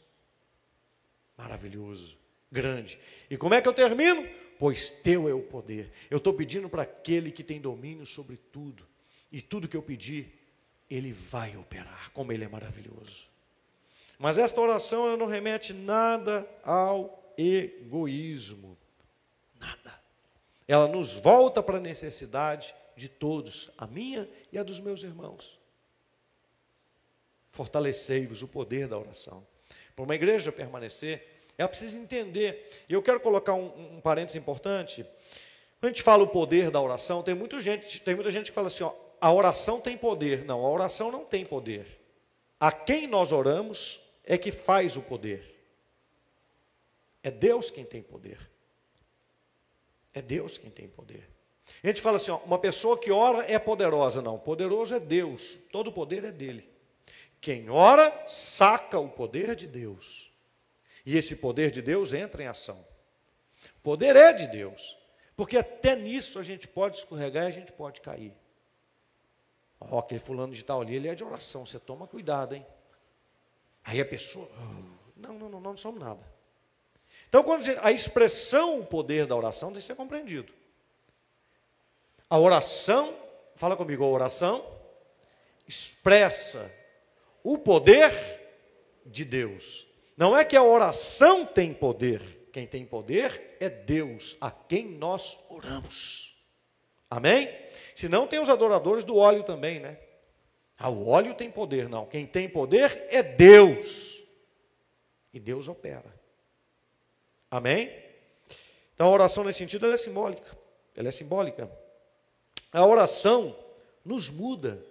maravilhoso, grande. E como é que eu termino? Pois teu é o poder. Eu estou pedindo para aquele que tem domínio sobre tudo, e tudo que eu pedir, ele vai operar, como ele é maravilhoso. Mas esta oração não remete nada ao egoísmo nada. Ela nos volta para a necessidade de todos, a minha e a dos meus irmãos. Fortalecei-vos o poder da oração. Para uma igreja permanecer, ela precisa entender. E eu quero colocar um, um parênteses importante. Quando a gente fala o poder da oração, tem muita gente, tem muita gente que fala assim: ó, a oração tem poder. Não, a oração não tem poder. A quem nós oramos é que faz o poder. É Deus quem tem poder. É Deus quem tem poder. A gente fala assim, ó, uma pessoa que ora é poderosa. Não, poderoso é Deus. Todo o poder é dele. Quem ora, saca o poder de Deus. E esse poder de Deus entra em ação. O poder é de Deus. Porque até nisso a gente pode escorregar e a gente pode cair. Ó, aquele fulano de tal ali, ele é de oração. Você toma cuidado, hein? Aí a pessoa, oh, não, não, não, não somos nada. Então, quando a expressão, o poder da oração tem que ser compreendido. A oração, fala comigo, a oração expressa o poder de Deus. Não é que a oração tem poder, quem tem poder é Deus, a quem nós oramos. Amém? Se não, tem os adoradores do óleo também, né? Ah, o óleo tem poder, não. Quem tem poder é Deus. E Deus opera. Amém? Então a oração nesse sentido ela é simbólica. Ela é simbólica. A oração nos muda.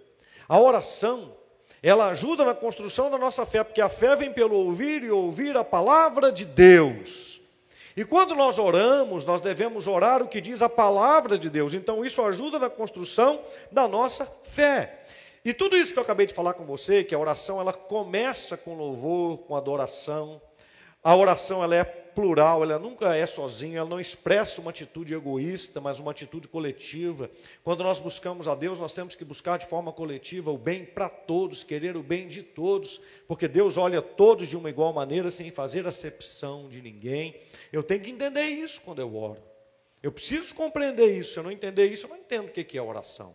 A oração ela ajuda na construção da nossa fé, porque a fé vem pelo ouvir e ouvir a palavra de Deus. E quando nós oramos, nós devemos orar o que diz a palavra de Deus. Então isso ajuda na construção da nossa fé. E tudo isso que eu acabei de falar com você, que a oração ela começa com louvor, com adoração. A oração ela é plural, ela nunca é sozinha, ela não expressa uma atitude egoísta, mas uma atitude coletiva. Quando nós buscamos a Deus, nós temos que buscar de forma coletiva o bem para todos, querer o bem de todos, porque Deus olha todos de uma igual maneira, sem fazer acepção de ninguém. Eu tenho que entender isso quando eu oro. Eu preciso compreender isso. Se eu não entender isso, eu não entendo o que é oração.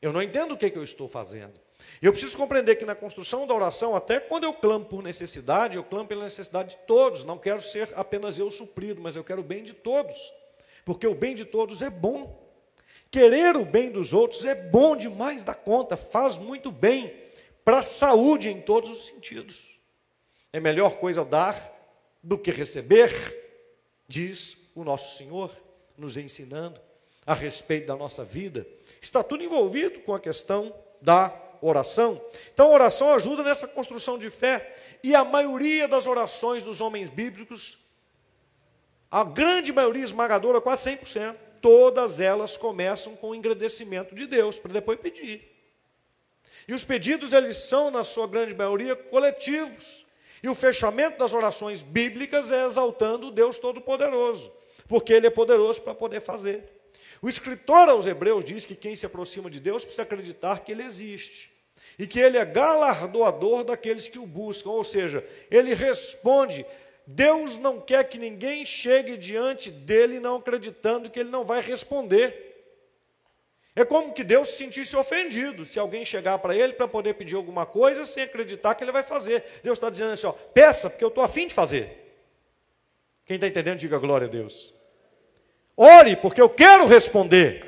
Eu não entendo o que eu estou fazendo. Eu preciso compreender que na construção da oração, até quando eu clamo por necessidade, eu clamo pela necessidade de todos. Não quero ser apenas eu suprido, mas eu quero o bem de todos. Porque o bem de todos é bom. Querer o bem dos outros é bom demais da conta, faz muito bem para a saúde em todos os sentidos. É melhor coisa dar do que receber, diz o nosso Senhor, nos ensinando a respeito da nossa vida. Está tudo envolvido com a questão da oração. Então, a oração ajuda nessa construção de fé. E a maioria das orações dos homens bíblicos, a grande maioria esmagadora, quase 100%, todas elas começam com o engrandecimento de Deus, para depois pedir. E os pedidos, eles são, na sua grande maioria, coletivos. E o fechamento das orações bíblicas é exaltando o Deus Todo-Poderoso, porque Ele é poderoso para poder fazer. O escritor aos Hebreus diz que quem se aproxima de Deus precisa acreditar que Ele existe e que Ele é galardoador daqueles que o buscam, ou seja, Ele responde. Deus não quer que ninguém chegue diante dele não acreditando que Ele não vai responder. É como que Deus se sentisse ofendido se alguém chegar para Ele para poder pedir alguma coisa sem acreditar que Ele vai fazer. Deus está dizendo assim: ó, peça, porque eu estou afim de fazer. Quem está entendendo, diga glória a Deus. Ore, porque eu quero responder.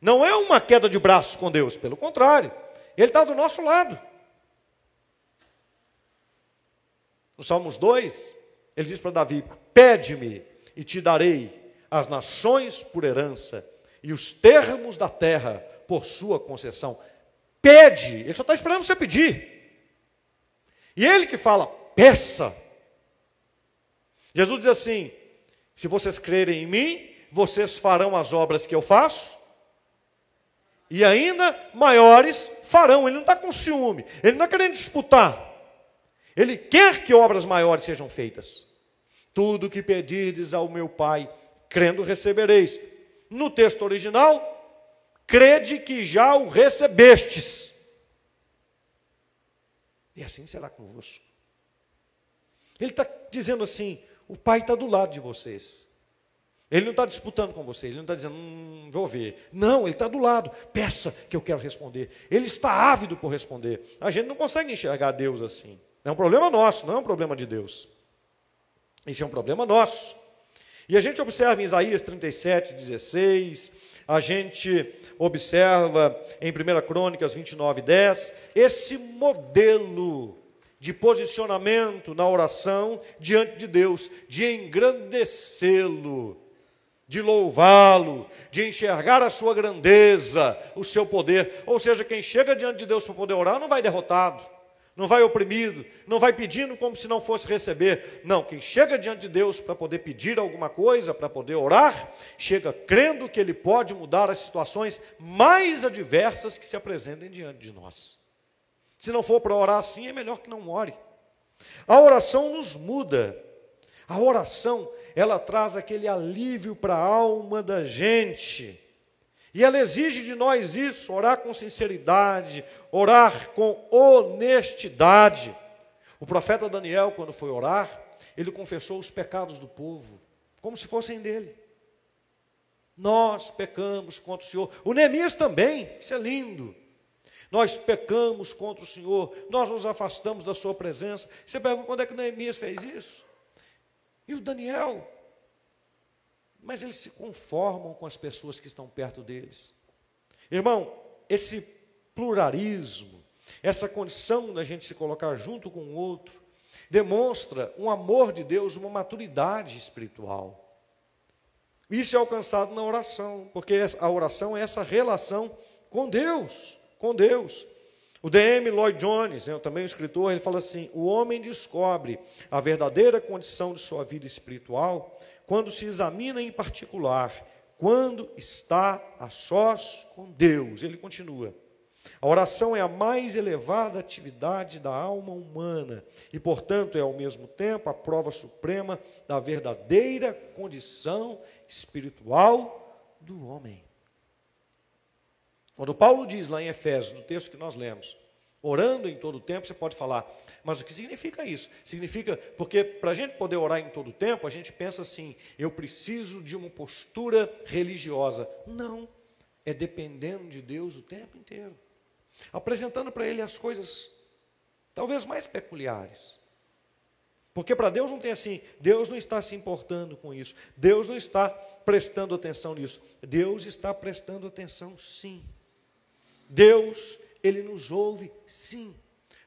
Não é uma queda de braço com Deus, pelo contrário, Ele está do nosso lado. No Salmos 2, ele diz para Davi: Pede-me e te darei as nações por herança e os termos da terra por sua concessão. Pede, ele só está esperando você pedir. E ele que fala, peça. Jesus diz assim: se vocês crerem em mim, vocês farão as obras que eu faço, e ainda maiores farão. Ele não está com ciúme, ele não está querendo disputar. Ele quer que obras maiores sejam feitas. Tudo que pedirdes ao meu Pai, crendo recebereis. No texto original, crede que já o recebestes. E assim será convosco. Ele está dizendo assim: o Pai está do lado de vocês. Ele não está disputando com você, ele não está dizendo, hum, vou ver. Não, ele está do lado, peça que eu quero responder. Ele está ávido por responder. A gente não consegue enxergar Deus assim. É um problema nosso, não é um problema de Deus. Isso é um problema nosso. E a gente observa em Isaías 37, 16, a gente observa em 1 Crônicas 29, 10, esse modelo de posicionamento na oração diante de Deus, de engrandecê-lo, de louvá-lo, de enxergar a sua grandeza, o seu poder. Ou seja, quem chega diante de Deus para poder orar não vai derrotado, não vai oprimido, não vai pedindo como se não fosse receber. Não, quem chega diante de Deus para poder pedir alguma coisa, para poder orar, chega crendo que Ele pode mudar as situações mais adversas que se apresentem diante de nós. Se não for para orar assim, é melhor que não ore. A oração nos muda. A oração, ela traz aquele alívio para a alma da gente. E ela exige de nós isso, orar com sinceridade, orar com honestidade. O profeta Daniel, quando foi orar, ele confessou os pecados do povo, como se fossem dele. Nós pecamos contra o Senhor. O Neemias também, isso é lindo. Nós pecamos contra o Senhor, nós nos afastamos da Sua presença. Você pergunta quando é que Neemias fez isso? E o Daniel? Mas eles se conformam com as pessoas que estão perto deles. Irmão, esse pluralismo, essa condição da gente se colocar junto com o outro, demonstra um amor de Deus, uma maturidade espiritual. Isso é alcançado na oração, porque a oração é essa relação com Deus com Deus. O DM Lloyd Jones, né, também um escritor, ele fala assim: o homem descobre a verdadeira condição de sua vida espiritual quando se examina em particular, quando está a sós com Deus. Ele continua. A oração é a mais elevada atividade da alma humana e, portanto, é ao mesmo tempo a prova suprema da verdadeira condição espiritual do homem. Quando Paulo diz lá em Efésios, no texto que nós lemos, orando em todo o tempo, você pode falar, mas o que significa isso? Significa, porque para a gente poder orar em todo o tempo, a gente pensa assim, eu preciso de uma postura religiosa. Não, é dependendo de Deus o tempo inteiro apresentando para ele as coisas talvez mais peculiares. Porque para Deus não tem assim, Deus não está se importando com isso, Deus não está prestando atenção nisso, Deus está prestando atenção sim. Deus, Ele nos ouve sim.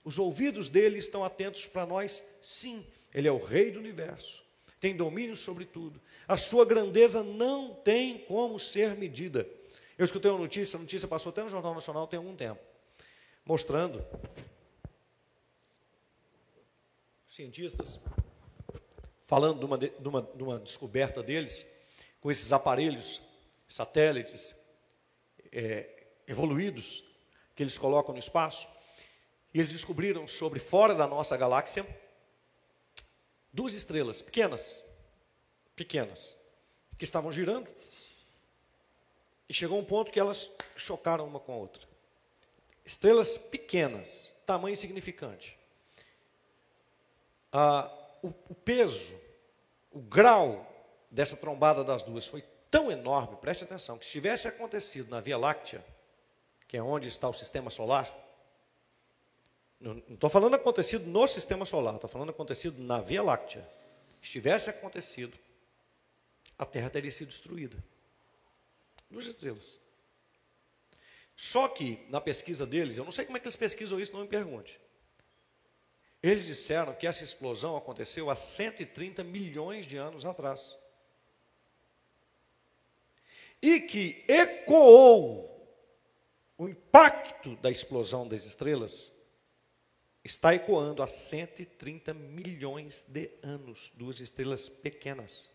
Os ouvidos dele estão atentos para nós sim. Ele é o Rei do universo, tem domínio sobre tudo. A sua grandeza não tem como ser medida. Eu escutei uma notícia, a notícia passou até no Jornal Nacional tem algum tempo mostrando cientistas falando de uma, de, uma, de uma descoberta deles com esses aparelhos, satélites é, evoluídos que eles colocam no espaço, e eles descobriram sobre fora da nossa galáxia duas estrelas pequenas, pequenas, que estavam girando, e chegou um ponto que elas chocaram uma com a outra. Estrelas pequenas, tamanho insignificante. Ah, o, o peso, o grau dessa trombada das duas foi tão enorme, preste atenção, que se tivesse acontecido na Via Láctea, que é onde está o sistema solar, não estou falando acontecido no sistema solar, estou falando acontecido na Via Láctea. Se tivesse acontecido, a Terra teria sido destruída. Duas estrelas. Só que, na pesquisa deles, eu não sei como é que eles pesquisam isso, não me pergunte. Eles disseram que essa explosão aconteceu há 130 milhões de anos atrás. E que ecoou o impacto da explosão das estrelas está ecoando há 130 milhões de anos, duas estrelas pequenas.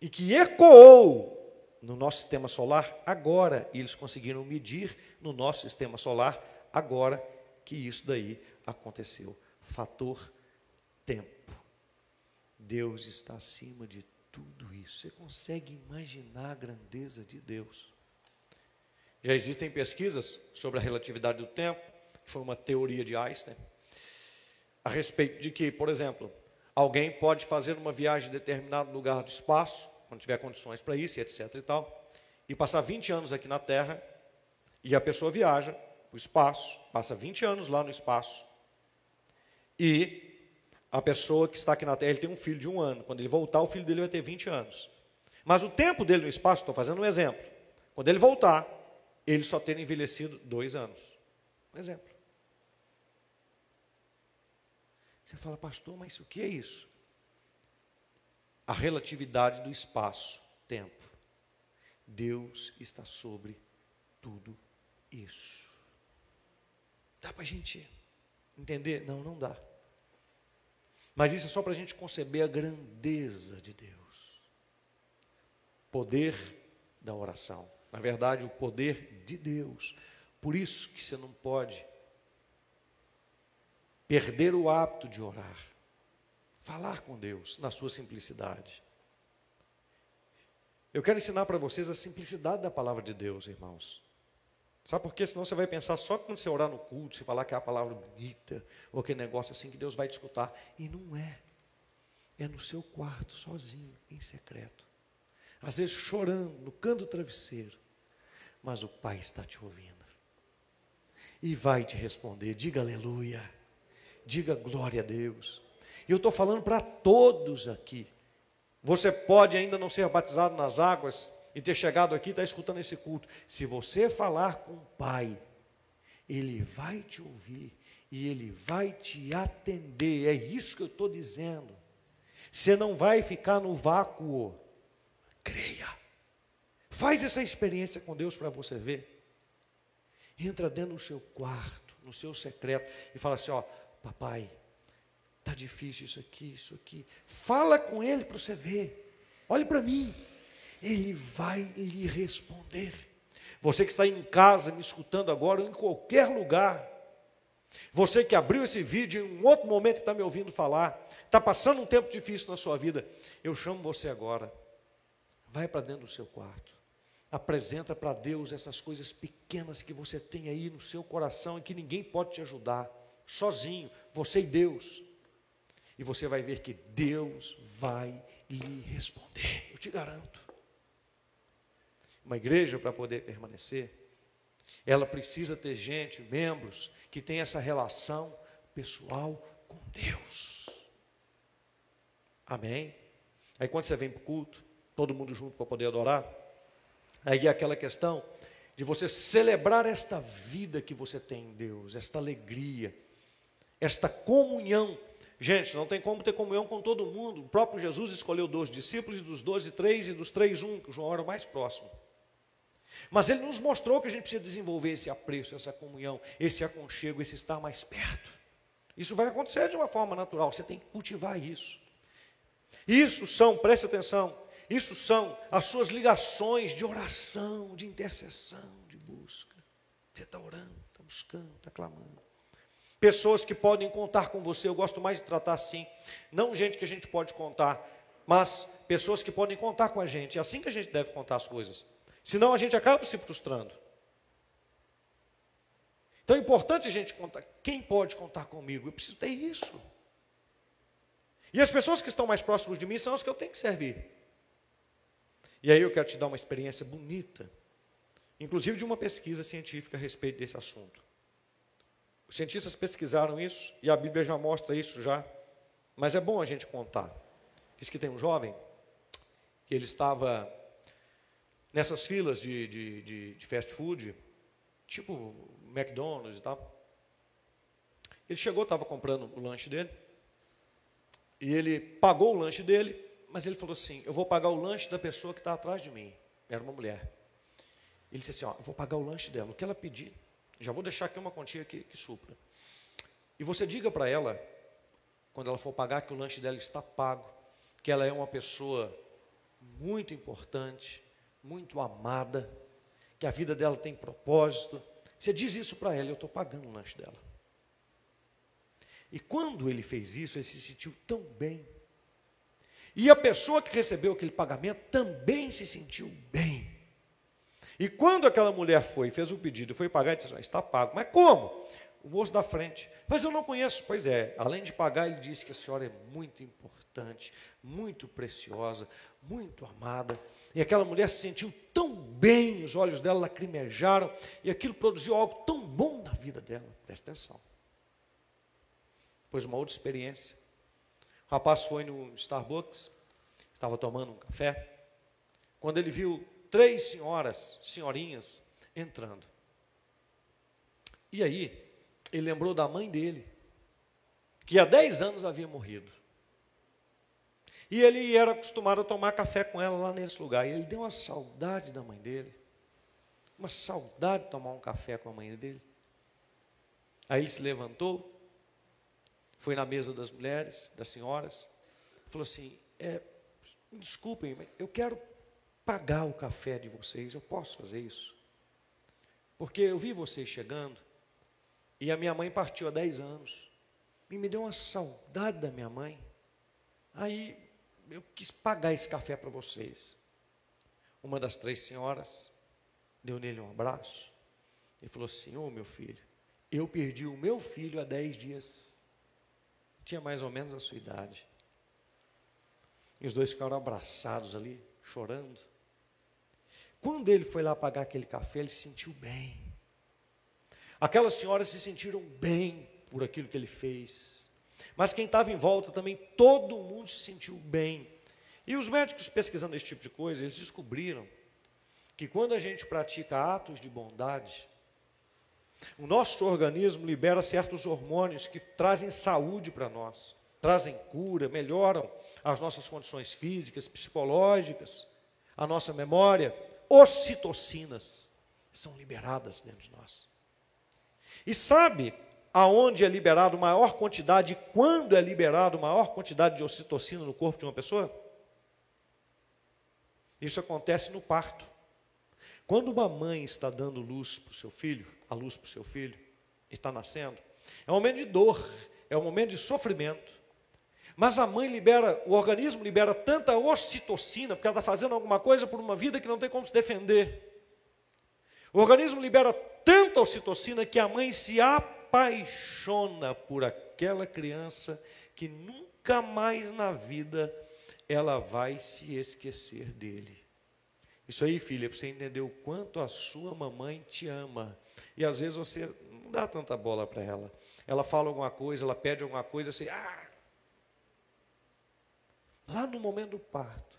E que ecoou no nosso sistema solar agora, e eles conseguiram medir no nosso sistema solar agora que isso daí aconteceu. Fator tempo. Deus está acima de tudo isso. Você consegue imaginar a grandeza de Deus? Já existem pesquisas sobre a relatividade do tempo, que foi uma teoria de Einstein, a respeito de que, por exemplo, alguém pode fazer uma viagem em determinado lugar do espaço quando tiver condições para isso, etc e tal, e passar 20 anos aqui na Terra, e a pessoa viaja para o espaço, passa 20 anos lá no espaço, e a pessoa que está aqui na Terra, ele tem um filho de um ano. Quando ele voltar, o filho dele vai ter 20 anos. Mas o tempo dele no espaço, estou fazendo um exemplo. Quando ele voltar, ele só ter envelhecido dois anos. Um exemplo. Você fala, pastor, mas o que é isso? a relatividade do espaço-tempo. Deus está sobre tudo isso. Dá para a gente entender? Não, não dá. Mas isso é só para a gente conceber a grandeza de Deus. Poder da oração. Na verdade, o poder de Deus. Por isso que você não pode perder o hábito de orar. Falar com Deus na sua simplicidade. Eu quero ensinar para vocês a simplicidade da palavra de Deus, irmãos. Sabe por quê? Senão você vai pensar só quando você orar no culto, se falar que é a palavra bonita, ou aquele negócio assim que Deus vai te escutar. E não é. É no seu quarto, sozinho, em secreto. Às vezes chorando, no canto do travesseiro. Mas o Pai está te ouvindo. E vai te responder. Diga aleluia. Diga glória a Deus. E eu estou falando para todos aqui. Você pode ainda não ser batizado nas águas e ter chegado aqui e estar tá escutando esse culto. Se você falar com o Pai, Ele vai te ouvir e Ele vai te atender. É isso que eu estou dizendo. Você não vai ficar no vácuo. Creia. Faz essa experiência com Deus para você ver. Entra dentro do seu quarto, no seu secreto, e fala assim: ó, papai, tá difícil isso aqui, isso aqui. Fala com ele para você ver. Olhe para mim. Ele vai lhe responder. Você que está em casa me escutando agora, ou em qualquer lugar, você que abriu esse vídeo em um outro momento está me ouvindo falar, está passando um tempo difícil na sua vida, eu chamo você agora. Vai para dentro do seu quarto. Apresenta para Deus essas coisas pequenas que você tem aí no seu coração e que ninguém pode te ajudar, sozinho, você e Deus. E você vai ver que Deus vai lhe responder, eu te garanto. Uma igreja, para poder permanecer, ela precisa ter gente, membros, que tem essa relação pessoal com Deus. Amém? Aí quando você vem para o culto, todo mundo junto para poder adorar, aí é aquela questão de você celebrar esta vida que você tem em Deus, esta alegria, esta comunhão. Gente, não tem como ter comunhão com todo mundo. O próprio Jesus escolheu dois discípulos, dos doze, três, e dos três, um, que João era o mais próximo. Mas ele nos mostrou que a gente precisa desenvolver esse apreço, essa comunhão, esse aconchego, esse estar mais perto. Isso vai acontecer de uma forma natural, você tem que cultivar isso. Isso são, preste atenção, isso são as suas ligações de oração, de intercessão, de busca. Você está orando, está buscando, está clamando. Pessoas que podem contar com você, eu gosto mais de tratar assim, não gente que a gente pode contar, mas pessoas que podem contar com a gente. É assim que a gente deve contar as coisas. Senão a gente acaba se frustrando. Então é importante a gente contar. Quem pode contar comigo? Eu preciso ter isso. E as pessoas que estão mais próximas de mim são as que eu tenho que servir. E aí eu quero te dar uma experiência bonita, inclusive de uma pesquisa científica a respeito desse assunto. Os cientistas pesquisaram isso e a Bíblia já mostra isso já, mas é bom a gente contar. Diz que tem um jovem que ele estava nessas filas de, de, de, de fast food, tipo McDonald's e tal. Ele chegou, estava comprando o lanche dele, e ele pagou o lanche dele, mas ele falou assim: Eu vou pagar o lanche da pessoa que está atrás de mim. Era uma mulher. Ele disse assim: ó, Eu vou pagar o lanche dela. O que ela pedir, já vou deixar aqui uma quantia que, que supra. E você diga para ela, quando ela for pagar, que o lanche dela está pago, que ela é uma pessoa muito importante, muito amada, que a vida dela tem propósito. Você diz isso para ela, eu estou pagando o lanche dela. E quando ele fez isso, ele se sentiu tão bem. E a pessoa que recebeu aquele pagamento também se sentiu bem. E quando aquela mulher foi, fez o pedido, foi pagar, disse: assim, está pago. Mas como? O moço da frente. Mas eu não conheço. Pois é, além de pagar, ele disse que a senhora é muito importante, muito preciosa, muito amada. E aquela mulher se sentiu tão bem, os olhos dela lacrimejaram, e aquilo produziu algo tão bom na vida dela. Presta atenção. Pois uma outra experiência. O rapaz foi no Starbucks, estava tomando um café, quando ele viu três senhoras, senhorinhas, entrando. E aí, ele lembrou da mãe dele, que há dez anos havia morrido. E ele era acostumado a tomar café com ela lá nesse lugar. E ele deu uma saudade da mãe dele. Uma saudade de tomar um café com a mãe dele. Aí ele se levantou, foi na mesa das mulheres, das senhoras, falou assim: é, desculpem, eu quero pagar o café de vocês, eu posso fazer isso? Porque eu vi vocês chegando, e a minha mãe partiu há 10 anos, e me deu uma saudade da minha mãe. Aí eu quis pagar esse café para vocês. Uma das três senhoras deu nele um abraço e falou assim: Ô oh, meu filho, eu perdi o meu filho há dez dias. Tinha mais ou menos a sua idade. E os dois ficaram abraçados ali, chorando. Quando ele foi lá pagar aquele café, ele se sentiu bem. Aquelas senhoras se sentiram bem por aquilo que ele fez. Mas quem estava em volta também, todo mundo se sentiu bem. E os médicos pesquisando esse tipo de coisa, eles descobriram que quando a gente pratica atos de bondade, o nosso organismo libera certos hormônios que trazem saúde para nós, trazem cura, melhoram as nossas condições físicas, psicológicas, a nossa memória. Ocitocinas são liberadas dentro de nós. E sabe aonde é liberado maior quantidade, quando é liberado maior quantidade de ocitocina no corpo de uma pessoa? Isso acontece no parto. Quando uma mãe está dando luz para o seu filho, a luz para o seu filho, está nascendo, é um momento de dor, é um momento de sofrimento. Mas a mãe libera, o organismo libera tanta ocitocina, porque ela está fazendo alguma coisa por uma vida que não tem como se defender. O organismo libera tanta ocitocina que a mãe se apaixona por aquela criança que nunca mais na vida ela vai se esquecer dele. Isso aí, filha, é para você entender o quanto a sua mamãe te ama. E às vezes você não dá tanta bola para ela. Ela fala alguma coisa, ela pede alguma coisa, você. Ah! Lá no momento do parto,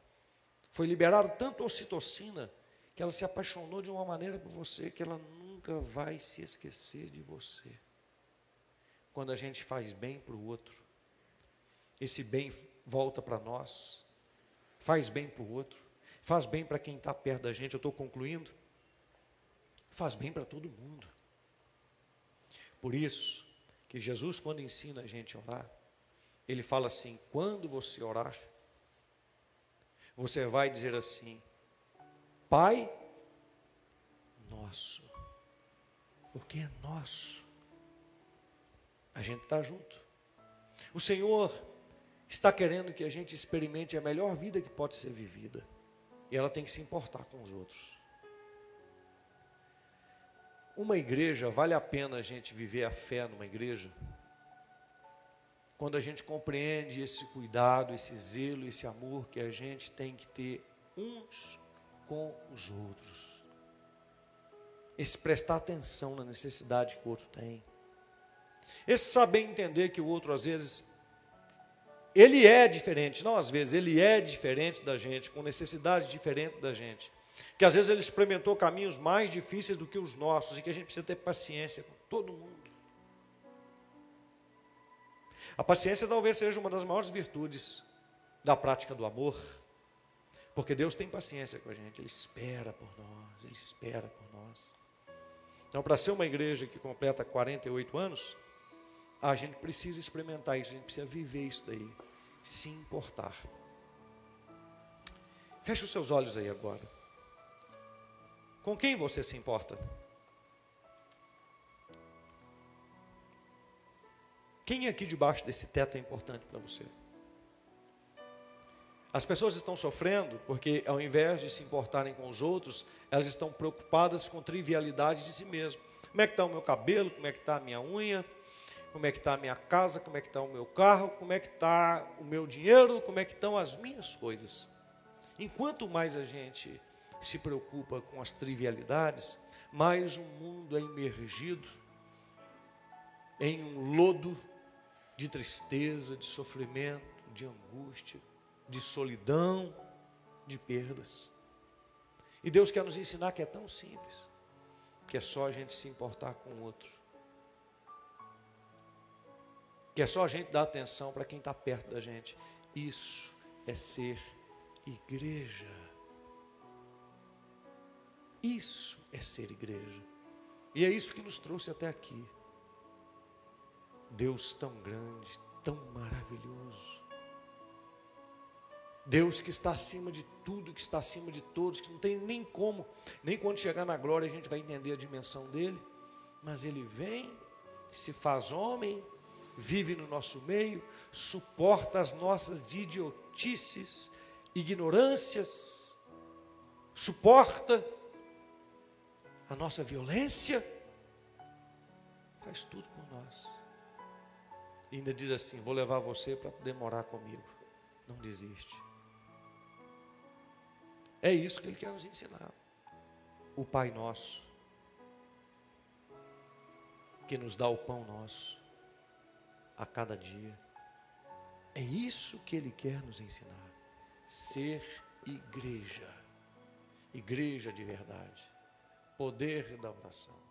foi liberado tanto ocitocina que ela se apaixonou de uma maneira por você que ela nunca vai se esquecer de você. Quando a gente faz bem para o outro, esse bem volta para nós, faz bem para o outro, faz bem para quem está perto da gente. Eu estou concluindo. Faz bem para todo mundo. Por isso que Jesus, quando ensina a gente a orar, ele fala assim: quando você orar, você vai dizer assim: Pai nosso, porque é nosso. A gente está junto. O Senhor está querendo que a gente experimente a melhor vida que pode ser vivida. E ela tem que se importar com os outros. Uma igreja, vale a pena a gente viver a fé numa igreja? Quando a gente compreende esse cuidado, esse zelo, esse amor que a gente tem que ter uns com os outros. Esse prestar atenção na necessidade que o outro tem. Esse saber entender que o outro, às vezes, ele é diferente, não às vezes, ele é diferente da gente, com necessidade diferente da gente. Que às vezes ele experimentou caminhos mais difíceis do que os nossos e que a gente precisa ter paciência com todo mundo. A paciência talvez seja uma das maiores virtudes da prática do amor, porque Deus tem paciência com a gente, Ele espera por nós, Ele espera por nós. Então, para ser uma igreja que completa 48 anos, a gente precisa experimentar isso, a gente precisa viver isso daí, se importar. Feche os seus olhos aí agora. Com quem você se importa? Quem aqui debaixo desse teto é importante para você? As pessoas estão sofrendo porque, ao invés de se importarem com os outros, elas estão preocupadas com trivialidades de si mesmas. Como é que está o meu cabelo? Como é que está a minha unha? como é que está a minha casa, como é que está o meu carro, como é que está o meu dinheiro, como é que estão as minhas coisas. Enquanto mais a gente se preocupa com as trivialidades, mais o mundo é imergido em um lodo de tristeza, de sofrimento, de angústia, de solidão, de perdas. E Deus quer nos ensinar que é tão simples, que é só a gente se importar com o outro que é só a gente dar atenção para quem está perto da gente. Isso é ser igreja. Isso é ser igreja. E é isso que nos trouxe até aqui. Deus tão grande, tão maravilhoso. Deus que está acima de tudo, que está acima de todos, que não tem nem como, nem quando chegar na glória a gente vai entender a dimensão dele, mas ele vem, se faz homem, vive no nosso meio, suporta as nossas idiotices, ignorâncias, suporta a nossa violência, faz tudo por nós. E ainda diz assim: Vou levar você para poder morar comigo. Não desiste. É isso que ele quer nos ensinar. O Pai Nosso, que nos dá o pão nosso a cada dia. É isso que ele quer nos ensinar. Ser igreja. Igreja de verdade. Poder da oração.